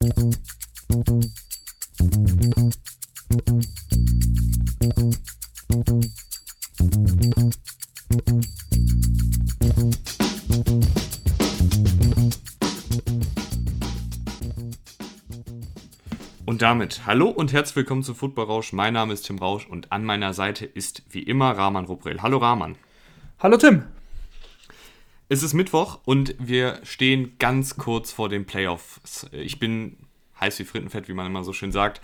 Und damit hallo und herzlich willkommen zu Football Rausch. Mein Name ist Tim Rausch und an meiner Seite ist wie immer Rahman Ruprel. Hallo Rahman. Hallo Tim. Es ist Mittwoch und wir stehen ganz kurz vor den Playoffs. Ich bin heiß wie Frittenfett, wie man immer so schön sagt,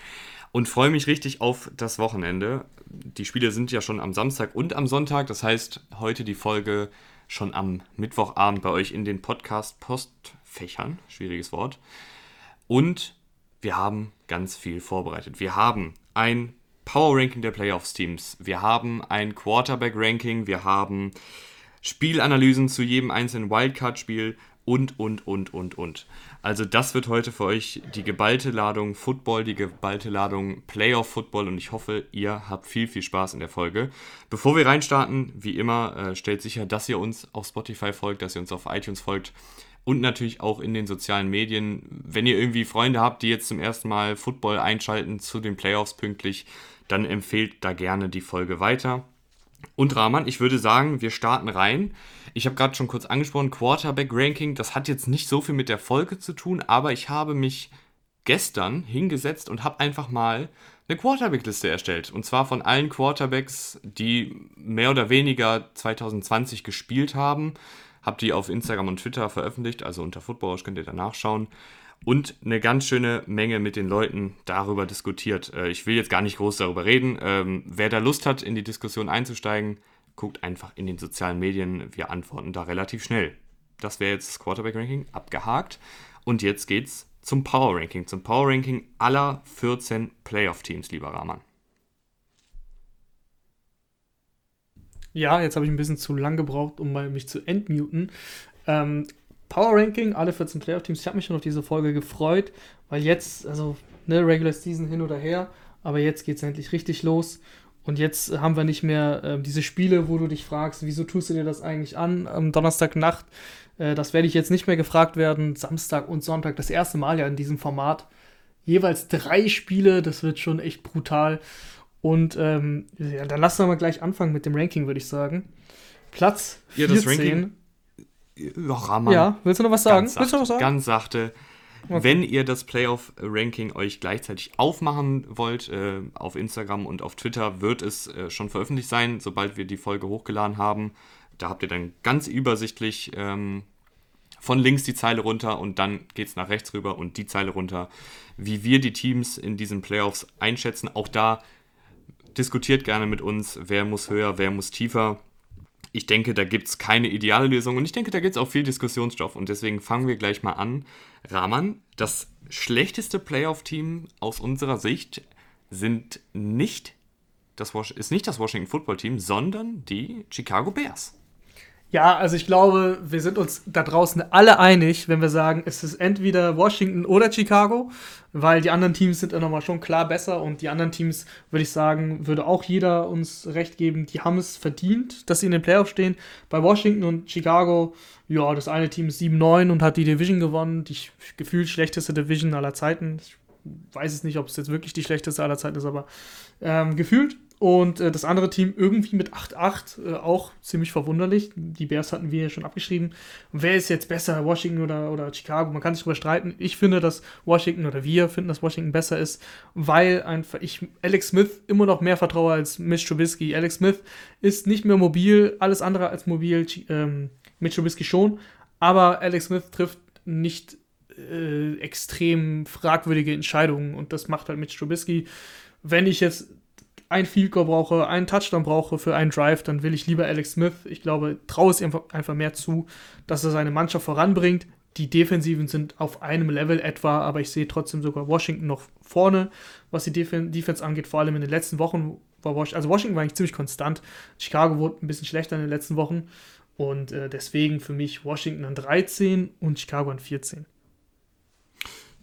und freue mich richtig auf das Wochenende. Die Spiele sind ja schon am Samstag und am Sonntag, das heißt heute die Folge schon am Mittwochabend bei euch in den Podcast-Postfächern. Schwieriges Wort. Und wir haben ganz viel vorbereitet. Wir haben ein Power Ranking der Playoffs-Teams. Wir haben ein Quarterback Ranking. Wir haben Spielanalysen zu jedem einzelnen Wildcard-Spiel und, und, und, und, und. Also das wird heute für euch die geballte Ladung Football, die geballte Ladung Playoff-Football und ich hoffe, ihr habt viel, viel Spaß in der Folge. Bevor wir reinstarten, wie immer, äh, stellt sicher, dass ihr uns auf Spotify folgt, dass ihr uns auf iTunes folgt und natürlich auch in den sozialen Medien. Wenn ihr irgendwie Freunde habt, die jetzt zum ersten Mal Football einschalten zu den Playoffs pünktlich, dann empfehlt da gerne die Folge weiter. Und Rahman, ich würde sagen, wir starten rein. Ich habe gerade schon kurz angesprochen, Quarterback-Ranking, das hat jetzt nicht so viel mit der Folge zu tun, aber ich habe mich gestern hingesetzt und habe einfach mal eine Quarterback-Liste erstellt. Und zwar von allen Quarterbacks, die mehr oder weniger 2020 gespielt haben. Habe die auf Instagram und Twitter veröffentlicht, also unter Football könnt ihr da nachschauen und eine ganz schöne Menge mit den Leuten darüber diskutiert. Äh, ich will jetzt gar nicht groß darüber reden. Ähm, wer da Lust hat, in die Diskussion einzusteigen, guckt einfach in den sozialen Medien. Wir antworten da relativ schnell. Das wäre jetzt das Quarterback-Ranking abgehakt. Und jetzt geht's zum Power-Ranking. Zum Power-Ranking aller 14 Playoff-Teams, lieber Rahman. Ja, jetzt habe ich ein bisschen zu lang gebraucht, um mich zu entmuten. Ähm, Power Ranking, alle 14 Playoff-Teams. Ich habe mich schon auf diese Folge gefreut, weil jetzt, also, ne, Regular Season hin oder her, aber jetzt geht es endlich richtig los. Und jetzt haben wir nicht mehr äh, diese Spiele, wo du dich fragst, wieso tust du dir das eigentlich an am Donnerstagnacht? Äh, das werde ich jetzt nicht mehr gefragt werden. Samstag und Sonntag, das erste Mal ja in diesem Format. Jeweils drei Spiele, das wird schon echt brutal. Und ähm, ja, dann lassen wir mal gleich anfangen mit dem Ranking, würde ich sagen. Platz 14. Ja, das Ranking Rahman. Ja, willst du noch was sagen? Sachte, willst du noch was sagen? Ganz sachte. Okay. Wenn ihr das Playoff-Ranking euch gleichzeitig aufmachen wollt, äh, auf Instagram und auf Twitter wird es äh, schon veröffentlicht sein, sobald wir die Folge hochgeladen haben. Da habt ihr dann ganz übersichtlich ähm, von links die Zeile runter und dann geht es nach rechts rüber und die Zeile runter, wie wir die Teams in diesen Playoffs einschätzen. Auch da diskutiert gerne mit uns, wer muss höher, wer muss tiefer ich denke, da gibt es keine ideale Lösung und ich denke, da gibt es auch viel Diskussionsstoff und deswegen fangen wir gleich mal an. Rahman, das schlechteste Playoff-Team aus unserer Sicht sind nicht das, ist nicht das Washington Football Team, sondern die Chicago Bears. Ja, also ich glaube, wir sind uns da draußen alle einig, wenn wir sagen, es ist entweder Washington oder Chicago, weil die anderen Teams sind ja nochmal schon klar besser und die anderen Teams, würde ich sagen, würde auch jeder uns recht geben, die haben es verdient, dass sie in den Playoffs stehen. Bei Washington und Chicago, ja, das eine Team ist 7-9 und hat die Division gewonnen, die gefühlt schlechteste Division aller Zeiten. Ich weiß es nicht, ob es jetzt wirklich die schlechteste aller Zeiten ist, aber ähm, gefühlt. Und äh, das andere Team irgendwie mit 8-8, äh, auch ziemlich verwunderlich. Die Bears hatten wir ja schon abgeschrieben. wer ist jetzt besser, Washington oder, oder Chicago? Man kann sich darüber streiten. Ich finde, dass Washington oder wir finden, dass Washington besser ist, weil einfach ich Alex Smith immer noch mehr vertraue als Mitch Trubisky. Alex Smith ist nicht mehr mobil, alles andere als mobil. Ähm, Mitch Trubisky schon, aber Alex Smith trifft nicht äh, extrem fragwürdige Entscheidungen und das macht halt Mitch Trubisky. Wenn ich jetzt ein Field Goal brauche, einen Touchdown brauche für einen Drive, dann will ich lieber Alex Smith. Ich glaube, traue es ihm einfach mehr zu, dass er seine Mannschaft voranbringt. Die Defensiven sind auf einem Level etwa, aber ich sehe trotzdem sogar Washington noch vorne, was die Def Defense angeht, vor allem in den letzten Wochen war Washington, also Washington war eigentlich ziemlich konstant. Chicago wurde ein bisschen schlechter in den letzten Wochen und äh, deswegen für mich Washington an 13 und Chicago an 14.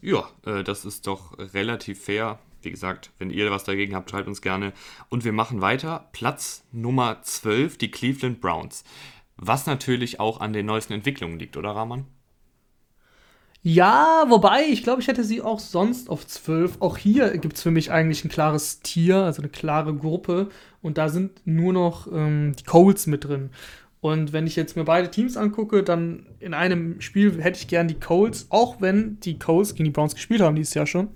Ja, äh, das ist doch relativ fair. Wie gesagt, wenn ihr was dagegen habt, schreibt uns gerne. Und wir machen weiter. Platz Nummer 12, die Cleveland Browns. Was natürlich auch an den neuesten Entwicklungen liegt, oder Rahman? Ja, wobei, ich glaube, ich hätte sie auch sonst auf 12. Auch hier gibt es für mich eigentlich ein klares Tier, also eine klare Gruppe. Und da sind nur noch ähm, die Colts mit drin. Und wenn ich jetzt mir beide Teams angucke, dann in einem Spiel hätte ich gern die Colts, auch wenn die Colts gegen die Browns gespielt haben dieses Jahr schon.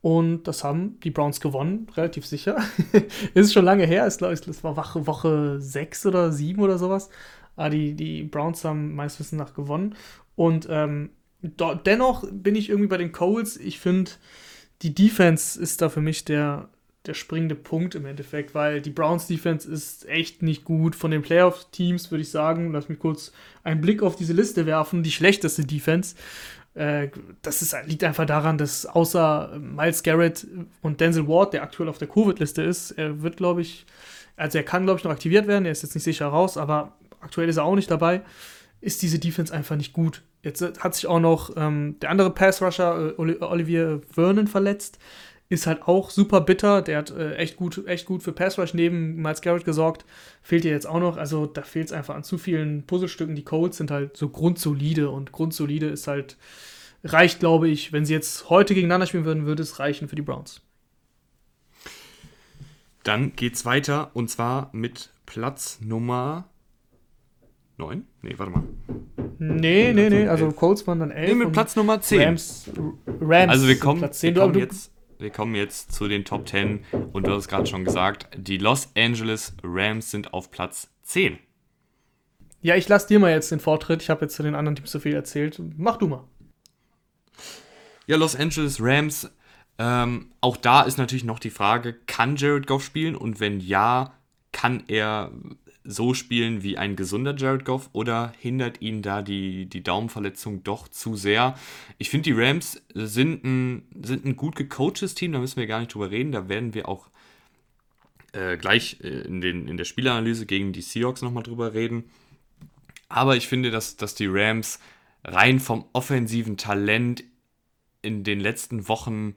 Und das haben die Browns gewonnen, relativ sicher. ist schon lange her, das war Woche, Woche 6 oder 7 oder sowas. Aber die, die Browns haben meines Wissens nach gewonnen. Und ähm, dennoch bin ich irgendwie bei den Colts. Ich finde, die Defense ist da für mich der, der springende Punkt im Endeffekt, weil die Browns Defense ist echt nicht gut. Von den Playoff-Teams würde ich sagen, lass mich kurz einen Blick auf diese Liste werfen, die schlechteste Defense. Äh, das ist, liegt einfach daran, dass außer Miles Garrett und Denzel Ward, der aktuell auf der Covid-Liste ist, er wird, glaube ich, also er kann, glaube ich, noch aktiviert werden, er ist jetzt nicht sicher raus, aber aktuell ist er auch nicht dabei, ist diese Defense einfach nicht gut. Jetzt hat sich auch noch ähm, der andere Pass-Rusher, äh, Olivier Vernon, verletzt ist halt auch super bitter. Der hat äh, echt, gut, echt gut für Pass Rush neben Miles Garrett gesorgt. Fehlt dir jetzt auch noch. Also da fehlt es einfach an zu vielen Puzzlestücken. Die Codes sind halt so grundsolide und grundsolide ist halt, reicht, glaube ich, wenn sie jetzt heute gegeneinander spielen würden, würde es reichen für die Browns. Dann geht's weiter und zwar mit Platz Nummer 9? Nee, warte mal. Nee, nee, nee, also Colts waren dann 11. Nee, mit Platz Nummer 10. Rams, Rams also wir kommen, Platz 10. Wir kommen jetzt wir kommen jetzt zu den Top 10 und du hast gerade schon gesagt, die Los Angeles Rams sind auf Platz 10. Ja, ich lasse dir mal jetzt den Vortritt. Ich habe jetzt zu den anderen Teams so viel erzählt. Mach du mal. Ja, Los Angeles Rams. Ähm, auch da ist natürlich noch die Frage, kann Jared Goff spielen? Und wenn ja, kann er so spielen wie ein gesunder Jared Goff oder hindert ihn da die, die Daumenverletzung doch zu sehr? Ich finde, die Rams sind ein, sind ein gut gecoachtes Team, da müssen wir gar nicht drüber reden. Da werden wir auch äh, gleich äh, in, den, in der Spielanalyse gegen die Seahawks nochmal drüber reden. Aber ich finde, dass, dass die Rams rein vom offensiven Talent in den letzten Wochen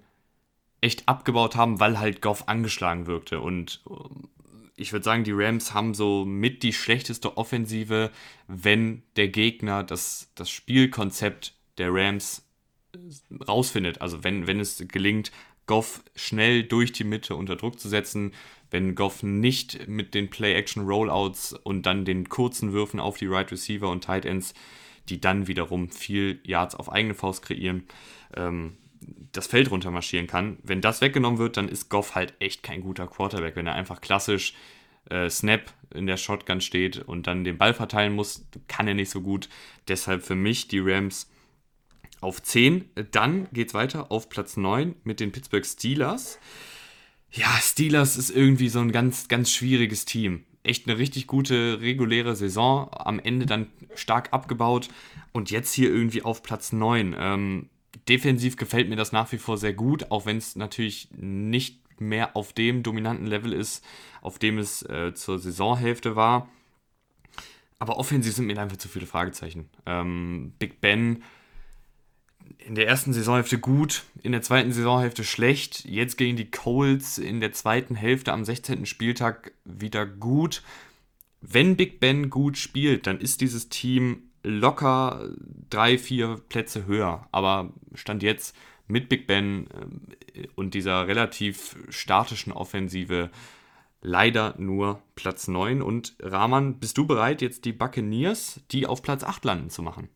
echt abgebaut haben, weil halt Goff angeschlagen wirkte. Und ich würde sagen, die Rams haben so mit die schlechteste Offensive, wenn der Gegner das, das Spielkonzept der Rams äh, rausfindet. Also wenn, wenn es gelingt, Goff schnell durch die Mitte unter Druck zu setzen, wenn Goff nicht mit den Play-Action-Rollouts und dann den kurzen Würfen auf die Right Receiver und Tight Ends, die dann wiederum viel Yards auf eigene Faust kreieren, ähm, das Feld runter marschieren kann. Wenn das weggenommen wird, dann ist Goff halt echt kein guter Quarterback. Wenn er einfach klassisch äh, Snap in der Shotgun steht und dann den Ball verteilen muss, kann er nicht so gut. Deshalb für mich die Rams auf 10. Dann geht es weiter auf Platz 9 mit den Pittsburgh Steelers. Ja, Steelers ist irgendwie so ein ganz, ganz schwieriges Team. Echt eine richtig gute reguläre Saison. Am Ende dann stark abgebaut und jetzt hier irgendwie auf Platz 9. Ähm, defensiv gefällt mir das nach wie vor sehr gut, auch wenn es natürlich nicht mehr auf dem dominanten Level ist, auf dem es äh, zur Saisonhälfte war. Aber offensiv sind mir einfach zu viele Fragezeichen. Ähm, Big Ben in der ersten Saisonhälfte gut, in der zweiten Saisonhälfte schlecht. Jetzt gegen die Colts in der zweiten Hälfte am 16. Spieltag wieder gut. Wenn Big Ben gut spielt, dann ist dieses Team locker drei, vier Plätze höher. Aber Stand jetzt mit Big Ben äh, und dieser relativ statischen Offensive leider nur Platz 9. Und Rahman, bist du bereit, jetzt die Buccaneers, die auf Platz 8 landen, zu machen?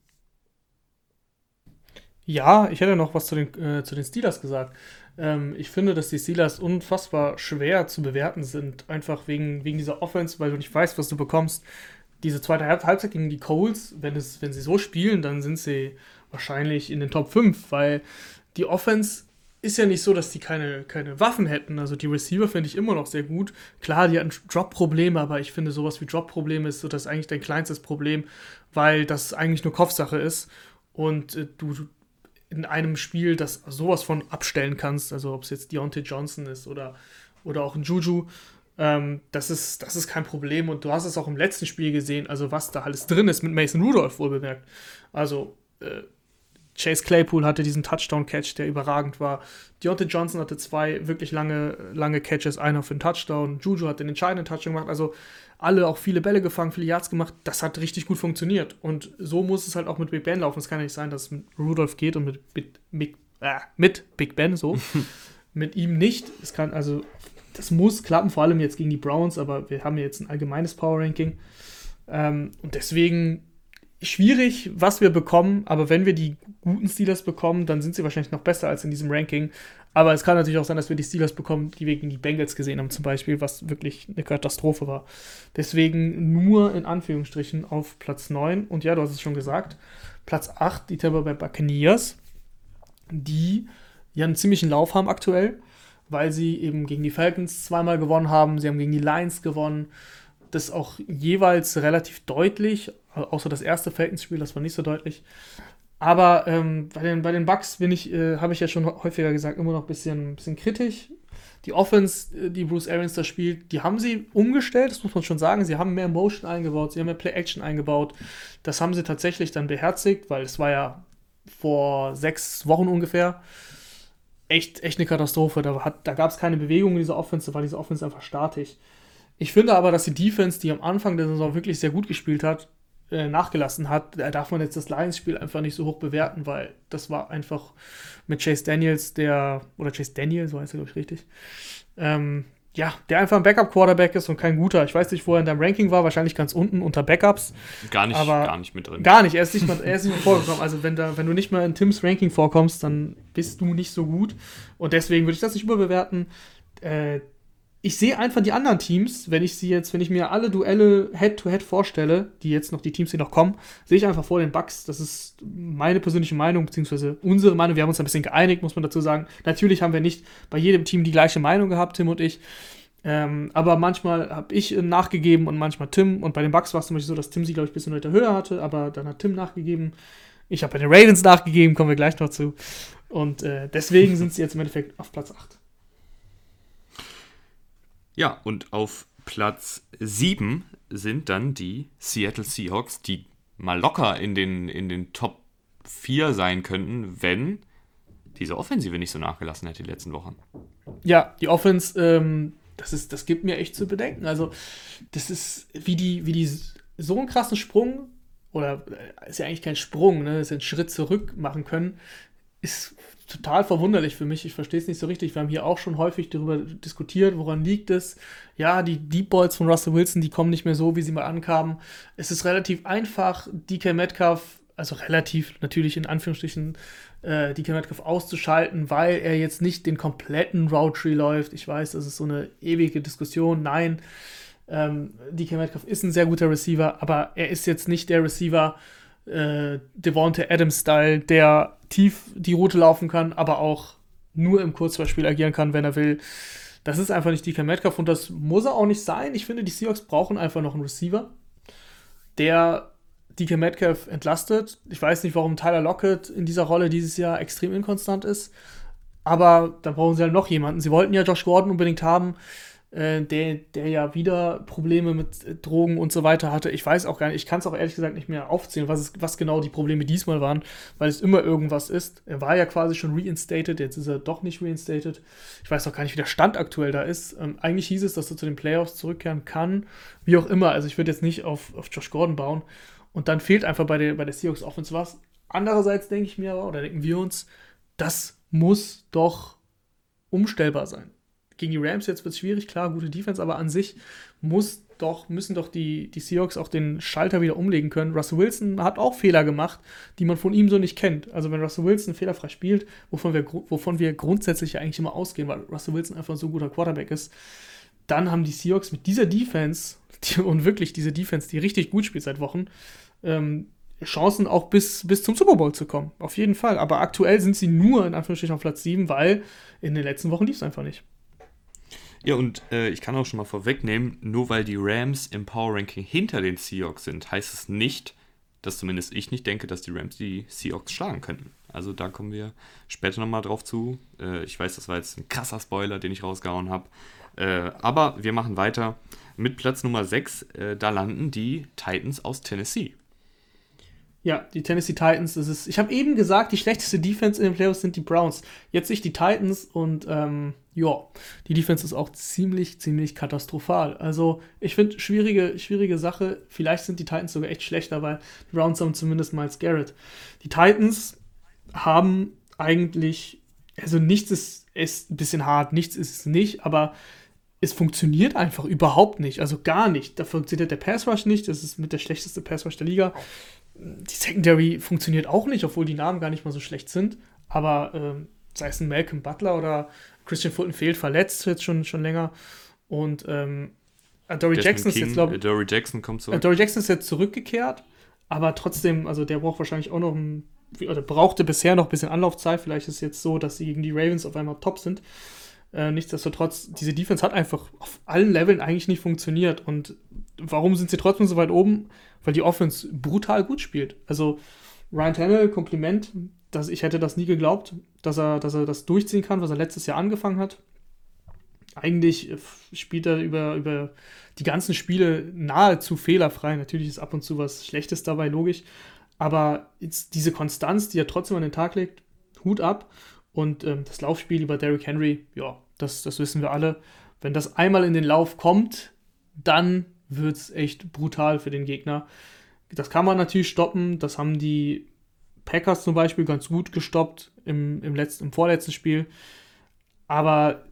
Ja, ich hätte noch was zu den, äh, zu den Steelers gesagt. Ähm, ich finde, dass die Steelers unfassbar schwer zu bewerten sind, einfach wegen, wegen dieser Offense, weil du nicht weißt, was du bekommst diese zweite Halbzeit gegen die Coles, wenn, es, wenn sie so spielen, dann sind sie wahrscheinlich in den Top 5, weil die Offense ist ja nicht so, dass die keine, keine Waffen hätten. Also die Receiver finde ich immer noch sehr gut. Klar, die hatten Drop-Probleme, aber ich finde, sowas wie Drop-Probleme ist so das eigentlich dein kleinstes Problem, weil das eigentlich nur Kopfsache ist und äh, du in einem Spiel das sowas von abstellen kannst, also ob es jetzt Deontay Johnson ist oder, oder auch ein Juju, ähm, das, ist, das ist kein Problem und du hast es auch im letzten Spiel gesehen, also was da alles drin ist mit Mason Rudolph wohlbemerkt. Also äh, Chase Claypool hatte diesen Touchdown-Catch, der überragend war. Deontay Johnson hatte zwei wirklich lange, lange Catches, einer für einen Touchdown. Juju hat den entscheidenden Touchdown gemacht. Also alle auch viele Bälle gefangen, viele Yards gemacht. Das hat richtig gut funktioniert. Und so muss es halt auch mit Big Ben laufen. Es kann ja nicht sein, dass es mit Rudolph geht und mit, mit, mit, äh, mit Big Ben so. mit ihm nicht. Es kann also, das muss klappen, vor allem jetzt gegen die Browns, aber wir haben jetzt ein allgemeines Power-Ranking. Ähm, und deswegen schwierig, was wir bekommen, aber wenn wir die guten Steelers bekommen, dann sind sie wahrscheinlich noch besser als in diesem Ranking. Aber es kann natürlich auch sein, dass wir die Steelers bekommen, die wir gegen die Bengals gesehen haben, zum Beispiel, was wirklich eine Katastrophe war. Deswegen nur in Anführungsstrichen auf Platz 9. Und ja, du hast es schon gesagt, Platz 8, die Tampa Bay Buccaneers, die ja einen ziemlichen Lauf haben aktuell, weil sie eben gegen die Falcons zweimal gewonnen haben, sie haben gegen die Lions gewonnen das auch jeweils relativ deutlich, außer das erste Falcons-Spiel, das war nicht so deutlich. Aber ähm, bei, den, bei den Bucks bin ich, äh, habe ich ja schon häufiger gesagt, immer noch ein bisschen, bisschen kritisch. Die Offense, äh, die Bruce Arians da spielt, die haben sie umgestellt, das muss man schon sagen. Sie haben mehr Motion eingebaut, sie haben mehr Play-Action eingebaut. Das haben sie tatsächlich dann beherzigt, weil es war ja vor sechs Wochen ungefähr echt, echt eine Katastrophe. Da, da gab es keine Bewegung in dieser Offense, da war diese Offense einfach statisch. Ich finde aber, dass die Defense, die am Anfang der Saison wirklich sehr gut gespielt hat, äh, nachgelassen hat. Da darf man jetzt das Lions-Spiel einfach nicht so hoch bewerten, weil das war einfach mit Chase Daniels, der, oder Chase Daniels, so heißt er, glaube ich, richtig. Ähm, ja, der einfach ein Backup-Quarterback ist und kein guter. Ich weiß nicht, wo er in deinem Ranking war, wahrscheinlich ganz unten unter Backups. Gar nicht, gar nicht mit drin. Gar nicht, er ist nicht mal, er ist nicht mal vorgekommen. Also wenn, da, wenn du nicht mal in Tims Ranking vorkommst, dann bist du nicht so gut. Und deswegen würde ich das nicht überbewerten. Äh, ich sehe einfach die anderen Teams, wenn ich sie jetzt, wenn ich mir alle Duelle Head-to-Head -head vorstelle, die jetzt noch, die Teams, die noch kommen, sehe ich einfach vor den Bucks. Das ist meine persönliche Meinung, beziehungsweise unsere Meinung. Wir haben uns ein bisschen geeinigt, muss man dazu sagen. Natürlich haben wir nicht bei jedem Team die gleiche Meinung gehabt, Tim und ich. Ähm, aber manchmal habe ich nachgegeben und manchmal Tim. Und bei den Bucks war es zum Beispiel so, dass Tim sie, glaube ich, ein bisschen weiter höher hatte, aber dann hat Tim nachgegeben. Ich habe bei den Ravens nachgegeben, kommen wir gleich noch zu. Und äh, deswegen sind sie jetzt im Endeffekt auf Platz 8. Ja, und auf Platz 7 sind dann die Seattle Seahawks, die mal locker in den, in den Top 4 sein könnten, wenn diese Offensive nicht so nachgelassen hätte die letzten Wochen. Ja, die Offense, ähm, das, ist, das gibt mir echt zu bedenken. Also, das ist, wie die, wie die so einen krassen Sprung, oder äh, ist ja eigentlich kein Sprung, ne, ist ein Schritt zurück machen können, ist total verwunderlich für mich. Ich verstehe es nicht so richtig. Wir haben hier auch schon häufig darüber diskutiert, woran liegt es. Ja, die Deep Balls von Russell Wilson, die kommen nicht mehr so, wie sie mal ankamen. Es ist relativ einfach, DK Metcalf, also relativ natürlich in Anführungsstrichen, äh, DK Metcalf auszuschalten, weil er jetzt nicht den kompletten Route Tree läuft. Ich weiß, das ist so eine ewige Diskussion. Nein, ähm, DK Metcalf ist ein sehr guter Receiver, aber er ist jetzt nicht der Receiver, äh, Devonte Adams-Style, der tief die Route laufen kann, aber auch nur im Kurzballspiel agieren kann, wenn er will. Das ist einfach nicht DK Metcalf und das muss er auch nicht sein. Ich finde, die Seahawks brauchen einfach noch einen Receiver, der DK Metcalf entlastet. Ich weiß nicht, warum Tyler Lockett in dieser Rolle dieses Jahr extrem inkonstant ist, aber da brauchen sie halt noch jemanden. Sie wollten ja Josh Gordon unbedingt haben. Äh, der, der ja wieder Probleme mit äh, Drogen und so weiter hatte. Ich weiß auch gar nicht, ich kann es auch ehrlich gesagt nicht mehr aufzählen, was, es, was genau die Probleme diesmal waren, weil es immer irgendwas ist. Er war ja quasi schon reinstated, jetzt ist er doch nicht reinstated. Ich weiß auch gar nicht, wie der Stand aktuell da ist. Ähm, eigentlich hieß es, dass er zu den Playoffs zurückkehren kann, wie auch immer. Also ich würde jetzt nicht auf, auf Josh Gordon bauen. Und dann fehlt einfach bei der, bei der Seahawks Offense was. Andererseits denke ich mir aber, oder denken wir uns, das muss doch umstellbar sein gegen die Rams jetzt wird es schwierig, klar, gute Defense, aber an sich muss doch, müssen doch die, die Seahawks auch den Schalter wieder umlegen können. Russell Wilson hat auch Fehler gemacht, die man von ihm so nicht kennt. Also wenn Russell Wilson fehlerfrei spielt, wovon wir, wovon wir grundsätzlich ja eigentlich immer ausgehen, weil Russell Wilson einfach so ein guter Quarterback ist, dann haben die Seahawks mit dieser Defense, die, und wirklich diese Defense, die richtig gut spielt seit Wochen, ähm, Chancen auch bis, bis zum Super Bowl zu kommen. Auf jeden Fall. Aber aktuell sind sie nur in Anführungsstrichen auf Platz 7, weil in den letzten Wochen lief es einfach nicht. Ja, und äh, ich kann auch schon mal vorwegnehmen, nur weil die Rams im Power Ranking hinter den Seahawks sind, heißt es nicht, dass zumindest ich nicht denke, dass die Rams die Seahawks schlagen könnten. Also da kommen wir später nochmal drauf zu. Äh, ich weiß, das war jetzt ein krasser Spoiler, den ich rausgehauen habe. Äh, aber wir machen weiter mit Platz Nummer 6. Äh, da landen die Titans aus Tennessee. Ja, die Tennessee Titans, das ist. Ich habe eben gesagt, die schlechteste Defense in den Playoffs sind die Browns. Jetzt sich die Titans und ähm, ja, die Defense ist auch ziemlich, ziemlich katastrophal. Also, ich finde, schwierige, schwierige Sache. Vielleicht sind die Titans sogar echt schlechter, weil die Browns haben zumindest Miles Garrett. Die Titans haben eigentlich, also nichts ist, ist ein bisschen hart, nichts ist es nicht, aber es funktioniert einfach überhaupt nicht, also gar nicht. Da funktioniert der Pass Rush nicht, das ist mit der schlechteste Pass Rush der Liga die Secondary funktioniert auch nicht, obwohl die Namen gar nicht mal so schlecht sind. Aber ähm, sei es ein Malcolm Butler oder Christian Fulton fehlt verletzt jetzt schon, schon länger. Und ähm, Dory Jackson ist jetzt, glaube ich. Dory Jackson kommt zurück. Dory Jackson ist jetzt zurückgekehrt, aber trotzdem, also der braucht wahrscheinlich auch noch ein, oder brauchte bisher noch ein bisschen Anlaufzeit. Vielleicht ist es jetzt so, dass sie gegen die Ravens auf einmal top sind. Äh, nichtsdestotrotz, diese Defense hat einfach auf allen Leveln eigentlich nicht funktioniert. Und warum sind sie trotzdem so weit oben? Weil die Offense brutal gut spielt. Also Ryan Tannehill, Kompliment, dass ich hätte das nie geglaubt, dass er, dass er das durchziehen kann, was er letztes Jahr angefangen hat. Eigentlich äh, spielt er über, über die ganzen Spiele nahezu fehlerfrei. Natürlich ist ab und zu was Schlechtes dabei, logisch. Aber diese Konstanz, die er trotzdem an den Tag legt, Hut ab. Und ähm, das Laufspiel über Derrick Henry, ja, das, das wissen wir alle. Wenn das einmal in den Lauf kommt, dann wird es echt brutal für den Gegner. Das kann man natürlich stoppen. Das haben die Packers zum Beispiel ganz gut gestoppt im, im, letzten, im vorletzten Spiel. Aber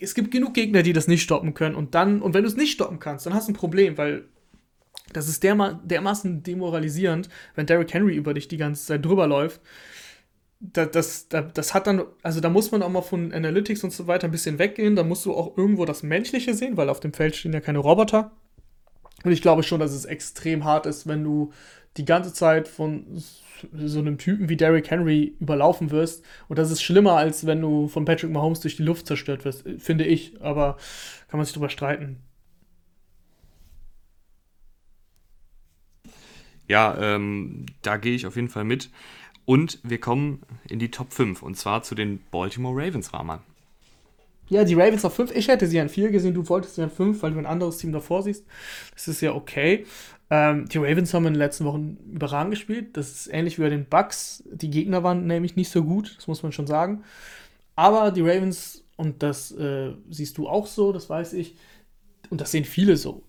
es gibt genug Gegner, die das nicht stoppen können. Und dann, und wenn du es nicht stoppen kannst, dann hast du ein Problem, weil das ist derma dermaßen demoralisierend, wenn Derrick Henry über dich die ganze Zeit drüber läuft das, das, das hat dann, also da muss man auch mal von Analytics und so weiter ein bisschen weggehen. Da musst du auch irgendwo das Menschliche sehen, weil auf dem Feld stehen ja keine Roboter. Und ich glaube schon, dass es extrem hart ist, wenn du die ganze Zeit von so einem Typen wie Derrick Henry überlaufen wirst. Und das ist schlimmer, als wenn du von Patrick Mahomes durch die Luft zerstört wirst, finde ich. Aber kann man sich drüber streiten. Ja, ähm, da gehe ich auf jeden Fall mit. Und wir kommen in die Top 5 und zwar zu den Baltimore Ravens, Rahman. Ja, die Ravens auf 5. Ich hätte sie an 4 gesehen, du wolltest sie an 5, weil du ein anderes Team davor siehst. Das ist ja okay. Ähm, die Ravens haben in den letzten Wochen überragend gespielt. Das ist ähnlich wie bei den Bucks. Die Gegner waren nämlich nicht so gut, das muss man schon sagen. Aber die Ravens, und das äh, siehst du auch so, das weiß ich, und das sehen viele so,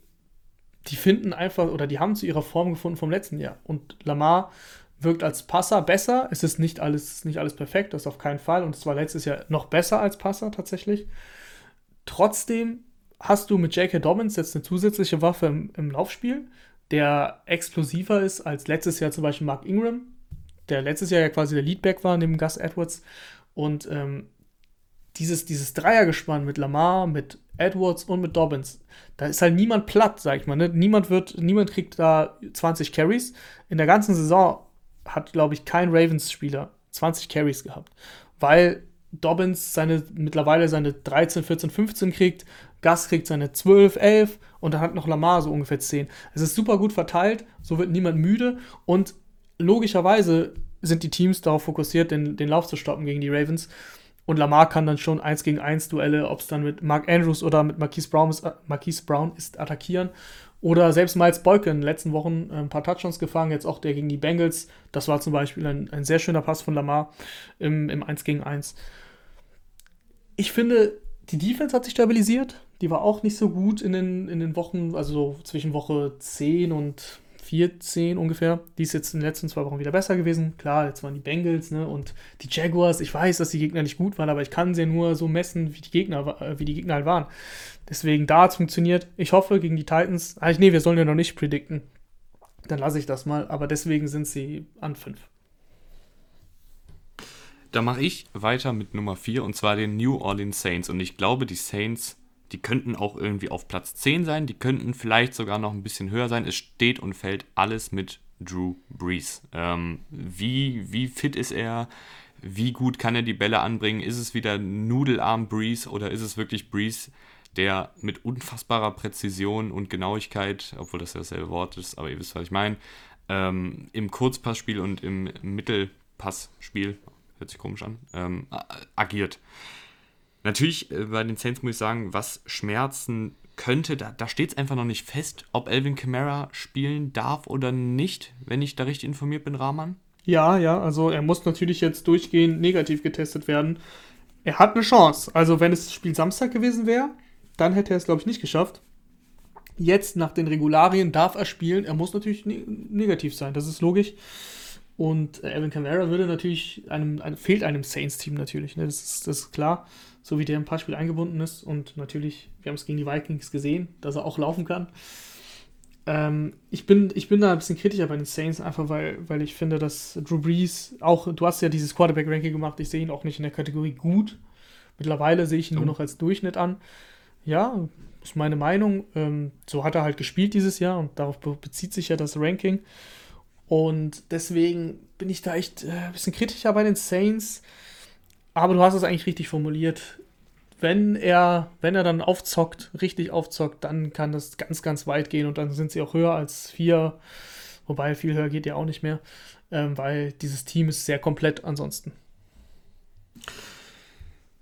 die finden einfach, oder die haben zu ihrer Form gefunden vom letzten Jahr. Und Lamar wirkt als Passer besser. Es ist nicht alles, nicht alles perfekt, das auf keinen Fall. Und es war letztes Jahr noch besser als Passer tatsächlich. Trotzdem hast du mit J.K. Dobbins jetzt eine zusätzliche Waffe im, im, Laufspiel, der explosiver ist als letztes Jahr zum Beispiel Mark Ingram, der letztes Jahr ja quasi der Leadback war neben Gus Edwards. Und ähm, dieses, dieses Dreiergespann mit Lamar, mit Edwards und mit Dobbins, da ist halt niemand platt, sag ich mal. Ne? Niemand wird, niemand kriegt da 20 Carries. In der ganzen Saison hat, glaube ich, kein Ravens-Spieler 20 Carries gehabt, weil Dobbins seine, mittlerweile seine 13, 14, 15 kriegt, Gus kriegt seine 12, 11 und dann hat noch Lamar so ungefähr 10. Es ist super gut verteilt, so wird niemand müde und logischerweise sind die Teams darauf fokussiert, den, den Lauf zu stoppen gegen die Ravens. Und Lamar kann dann schon 1 gegen 1 Duelle, ob es dann mit Mark Andrews oder mit Marquise Brown ist, äh, Marquise Brown ist attackieren. Oder selbst Miles Boykin in den letzten Wochen äh, ein paar Touchdowns gefangen, jetzt auch der gegen die Bengals. Das war zum Beispiel ein, ein sehr schöner Pass von Lamar im, im 1 gegen 1. Ich finde, die Defense hat sich stabilisiert. Die war auch nicht so gut in den, in den Wochen, also so zwischen Woche 10 und 14 ungefähr. Die ist jetzt in den letzten zwei Wochen wieder besser gewesen. Klar, jetzt waren die Bengals ne, und die Jaguars. Ich weiß, dass die Gegner nicht gut waren, aber ich kann sie nur so messen, wie die Gegner, äh, wie die Gegner halt waren. Deswegen, da hat es funktioniert. Ich hoffe, gegen die Titans. Ah, nee, wir sollen ja noch nicht predikten. Dann lasse ich das mal. Aber deswegen sind sie an 5. Da mache ich weiter mit Nummer 4 und zwar den New Orleans Saints. Und ich glaube, die Saints, die könnten auch irgendwie auf Platz 10 sein. Die könnten vielleicht sogar noch ein bisschen höher sein. Es steht und fällt alles mit Drew Brees. Ähm, wie, wie fit ist er? Wie gut kann er die Bälle anbringen? Ist es wieder Nudelarm Brees oder ist es wirklich Brees, der mit unfassbarer Präzision und Genauigkeit, obwohl das ja dasselbe Wort ist, aber ihr wisst, was ich meine, ähm, im Kurzpassspiel und im Mittelpassspiel, hört sich komisch an, ähm, agiert. Natürlich äh, bei den Saints muss ich sagen, was Schmerzen könnte, da, da steht es einfach noch nicht fest, ob Elvin Kamara spielen darf oder nicht, wenn ich da richtig informiert bin, Rahman. Ja, ja, also er muss natürlich jetzt durchgehend negativ getestet werden. Er hat eine Chance. Also wenn es Spiel Samstag gewesen wäre, dann hätte er es, glaube ich, nicht geschafft. Jetzt nach den Regularien darf er spielen. Er muss natürlich ne negativ sein, das ist logisch. Und Evan Kamara würde natürlich einem, einem fehlt einem Saints-Team natürlich, ne? das, ist, das ist klar, so wie der im Passspiel eingebunden ist. Und natürlich, wir haben es gegen die Vikings gesehen, dass er auch laufen kann. Ähm, ich, bin, ich bin da ein bisschen kritischer bei den Saints, einfach weil, weil ich finde, dass Drew Brees auch, du hast ja dieses Quarterback-Ranking gemacht, ich sehe ihn auch nicht in der Kategorie gut. Mittlerweile sehe ich ihn oh. nur noch als Durchschnitt an. Ja, ist meine Meinung. Ähm, so hat er halt gespielt dieses Jahr und darauf bezieht sich ja das Ranking. Und deswegen bin ich da echt äh, ein bisschen kritischer bei den Saints. Aber du hast es eigentlich richtig formuliert. Wenn er, wenn er dann aufzockt, richtig aufzockt, dann kann das ganz, ganz weit gehen und dann sind sie auch höher als vier. Wobei viel höher geht ja auch nicht mehr, ähm, weil dieses Team ist sehr komplett ansonsten.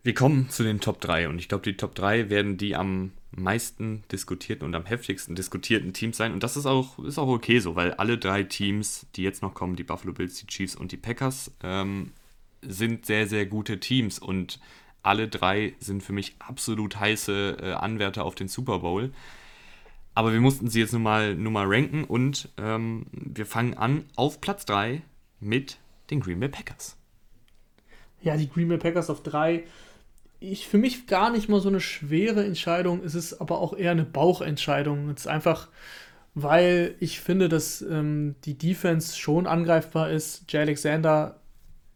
Wir kommen zu den Top 3 und ich glaube, die Top 3 werden die am meisten diskutierten und am heftigsten diskutierten Teams sein. Und das ist auch, ist auch okay so, weil alle drei Teams, die jetzt noch kommen, die Buffalo Bills, die Chiefs und die Packers, ähm, sind sehr, sehr gute Teams und alle drei sind für mich absolut heiße äh, Anwärter auf den Super Bowl. Aber wir mussten sie jetzt nun mal, nun mal ranken und ähm, wir fangen an auf Platz 3 mit den Green Bay Packers. Ja, die Green Bay Packers auf 3 ich, für mich gar nicht mal so eine schwere Entscheidung. Es ist aber auch eher eine Bauchentscheidung. Es ist einfach, weil ich finde, dass ähm, die Defense schon angreifbar ist. Jay Alexander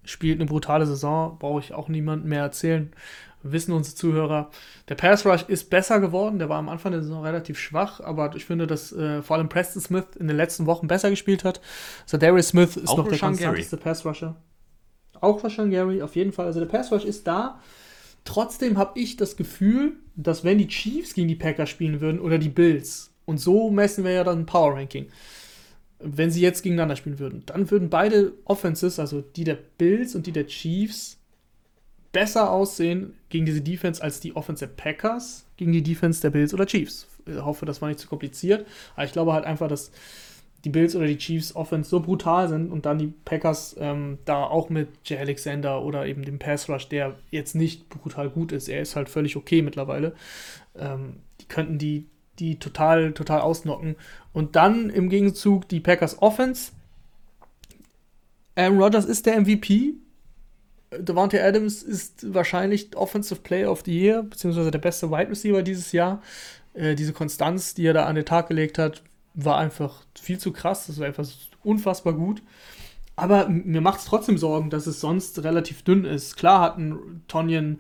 spielt eine brutale Saison, brauche ich auch niemandem mehr erzählen. Wissen unsere Zuhörer. Der Pass Rush ist besser geworden. Der war am Anfang der Saison relativ schwach, aber ich finde, dass äh, vor allem Preston Smith in den letzten Wochen besser gespielt hat. Also Darius Smith ist auch noch der konstanteste Pass Rusher. Auch Rashan Gary, auf jeden Fall. Also der Pass Rush ist da. Trotzdem habe ich das Gefühl, dass wenn die Chiefs gegen die Packers spielen würden oder die Bills, und so messen wir ja dann Power Ranking, wenn sie jetzt gegeneinander spielen würden, dann würden beide Offenses, also die der Bills und die der Chiefs, besser aussehen gegen diese Defense als die Offense der Packers gegen die Defense der Bills oder Chiefs. Ich hoffe, das war nicht zu kompliziert, aber ich glaube halt einfach, dass die Bills oder die Chiefs Offense so brutal sind und dann die Packers ähm, da auch mit Jay Alexander oder eben dem Pass Rush, der jetzt nicht brutal gut ist, er ist halt völlig okay mittlerweile, ähm, die könnten die, die total, total ausnocken. Und dann im Gegenzug die Packers Offense. Aaron Rodgers ist der MVP. Devontae Adams ist wahrscheinlich Offensive Player of the Year, beziehungsweise der beste Wide Receiver dieses Jahr. Äh, diese Konstanz, die er da an den Tag gelegt hat, war einfach viel zu krass. Das war einfach unfassbar gut. Aber mir macht es trotzdem Sorgen, dass es sonst relativ dünn ist. Klar hatten Tonyan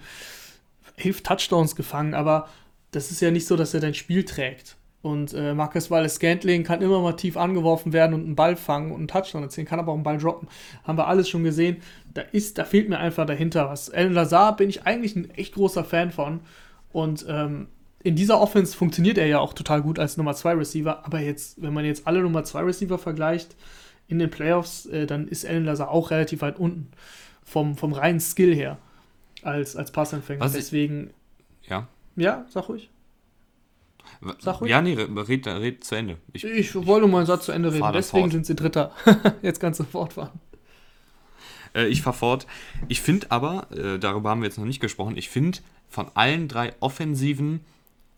elf Touchdowns gefangen, aber das ist ja nicht so, dass er dein Spiel trägt. Und äh, Marcus Wallace Scantling kann immer mal tief angeworfen werden und einen Ball fangen und einen Touchdown erzielen, kann aber auch einen Ball droppen. Haben wir alles schon gesehen. Da ist, da fehlt mir einfach dahinter was. Alan Lazar bin ich eigentlich ein echt großer Fan von. Und ähm, in dieser Offense funktioniert er ja auch total gut als Nummer 2 Receiver, aber jetzt, wenn man jetzt alle Nummer 2 Receiver vergleicht in den Playoffs, äh, dann ist Alan Lazar auch relativ weit unten vom, vom reinen Skill her als, als Passempfänger. Was Deswegen. ja. Ja, sag ruhig. Sag ruhig. Ja, nee, red, red zu Ende. Ich, ich wollte nur meinen Satz zu Ende reden, deswegen fort. sind sie Dritter. jetzt kannst du fortfahren. Äh, ich fahr fort. Ich finde aber, äh, darüber haben wir jetzt noch nicht gesprochen, ich finde von allen drei Offensiven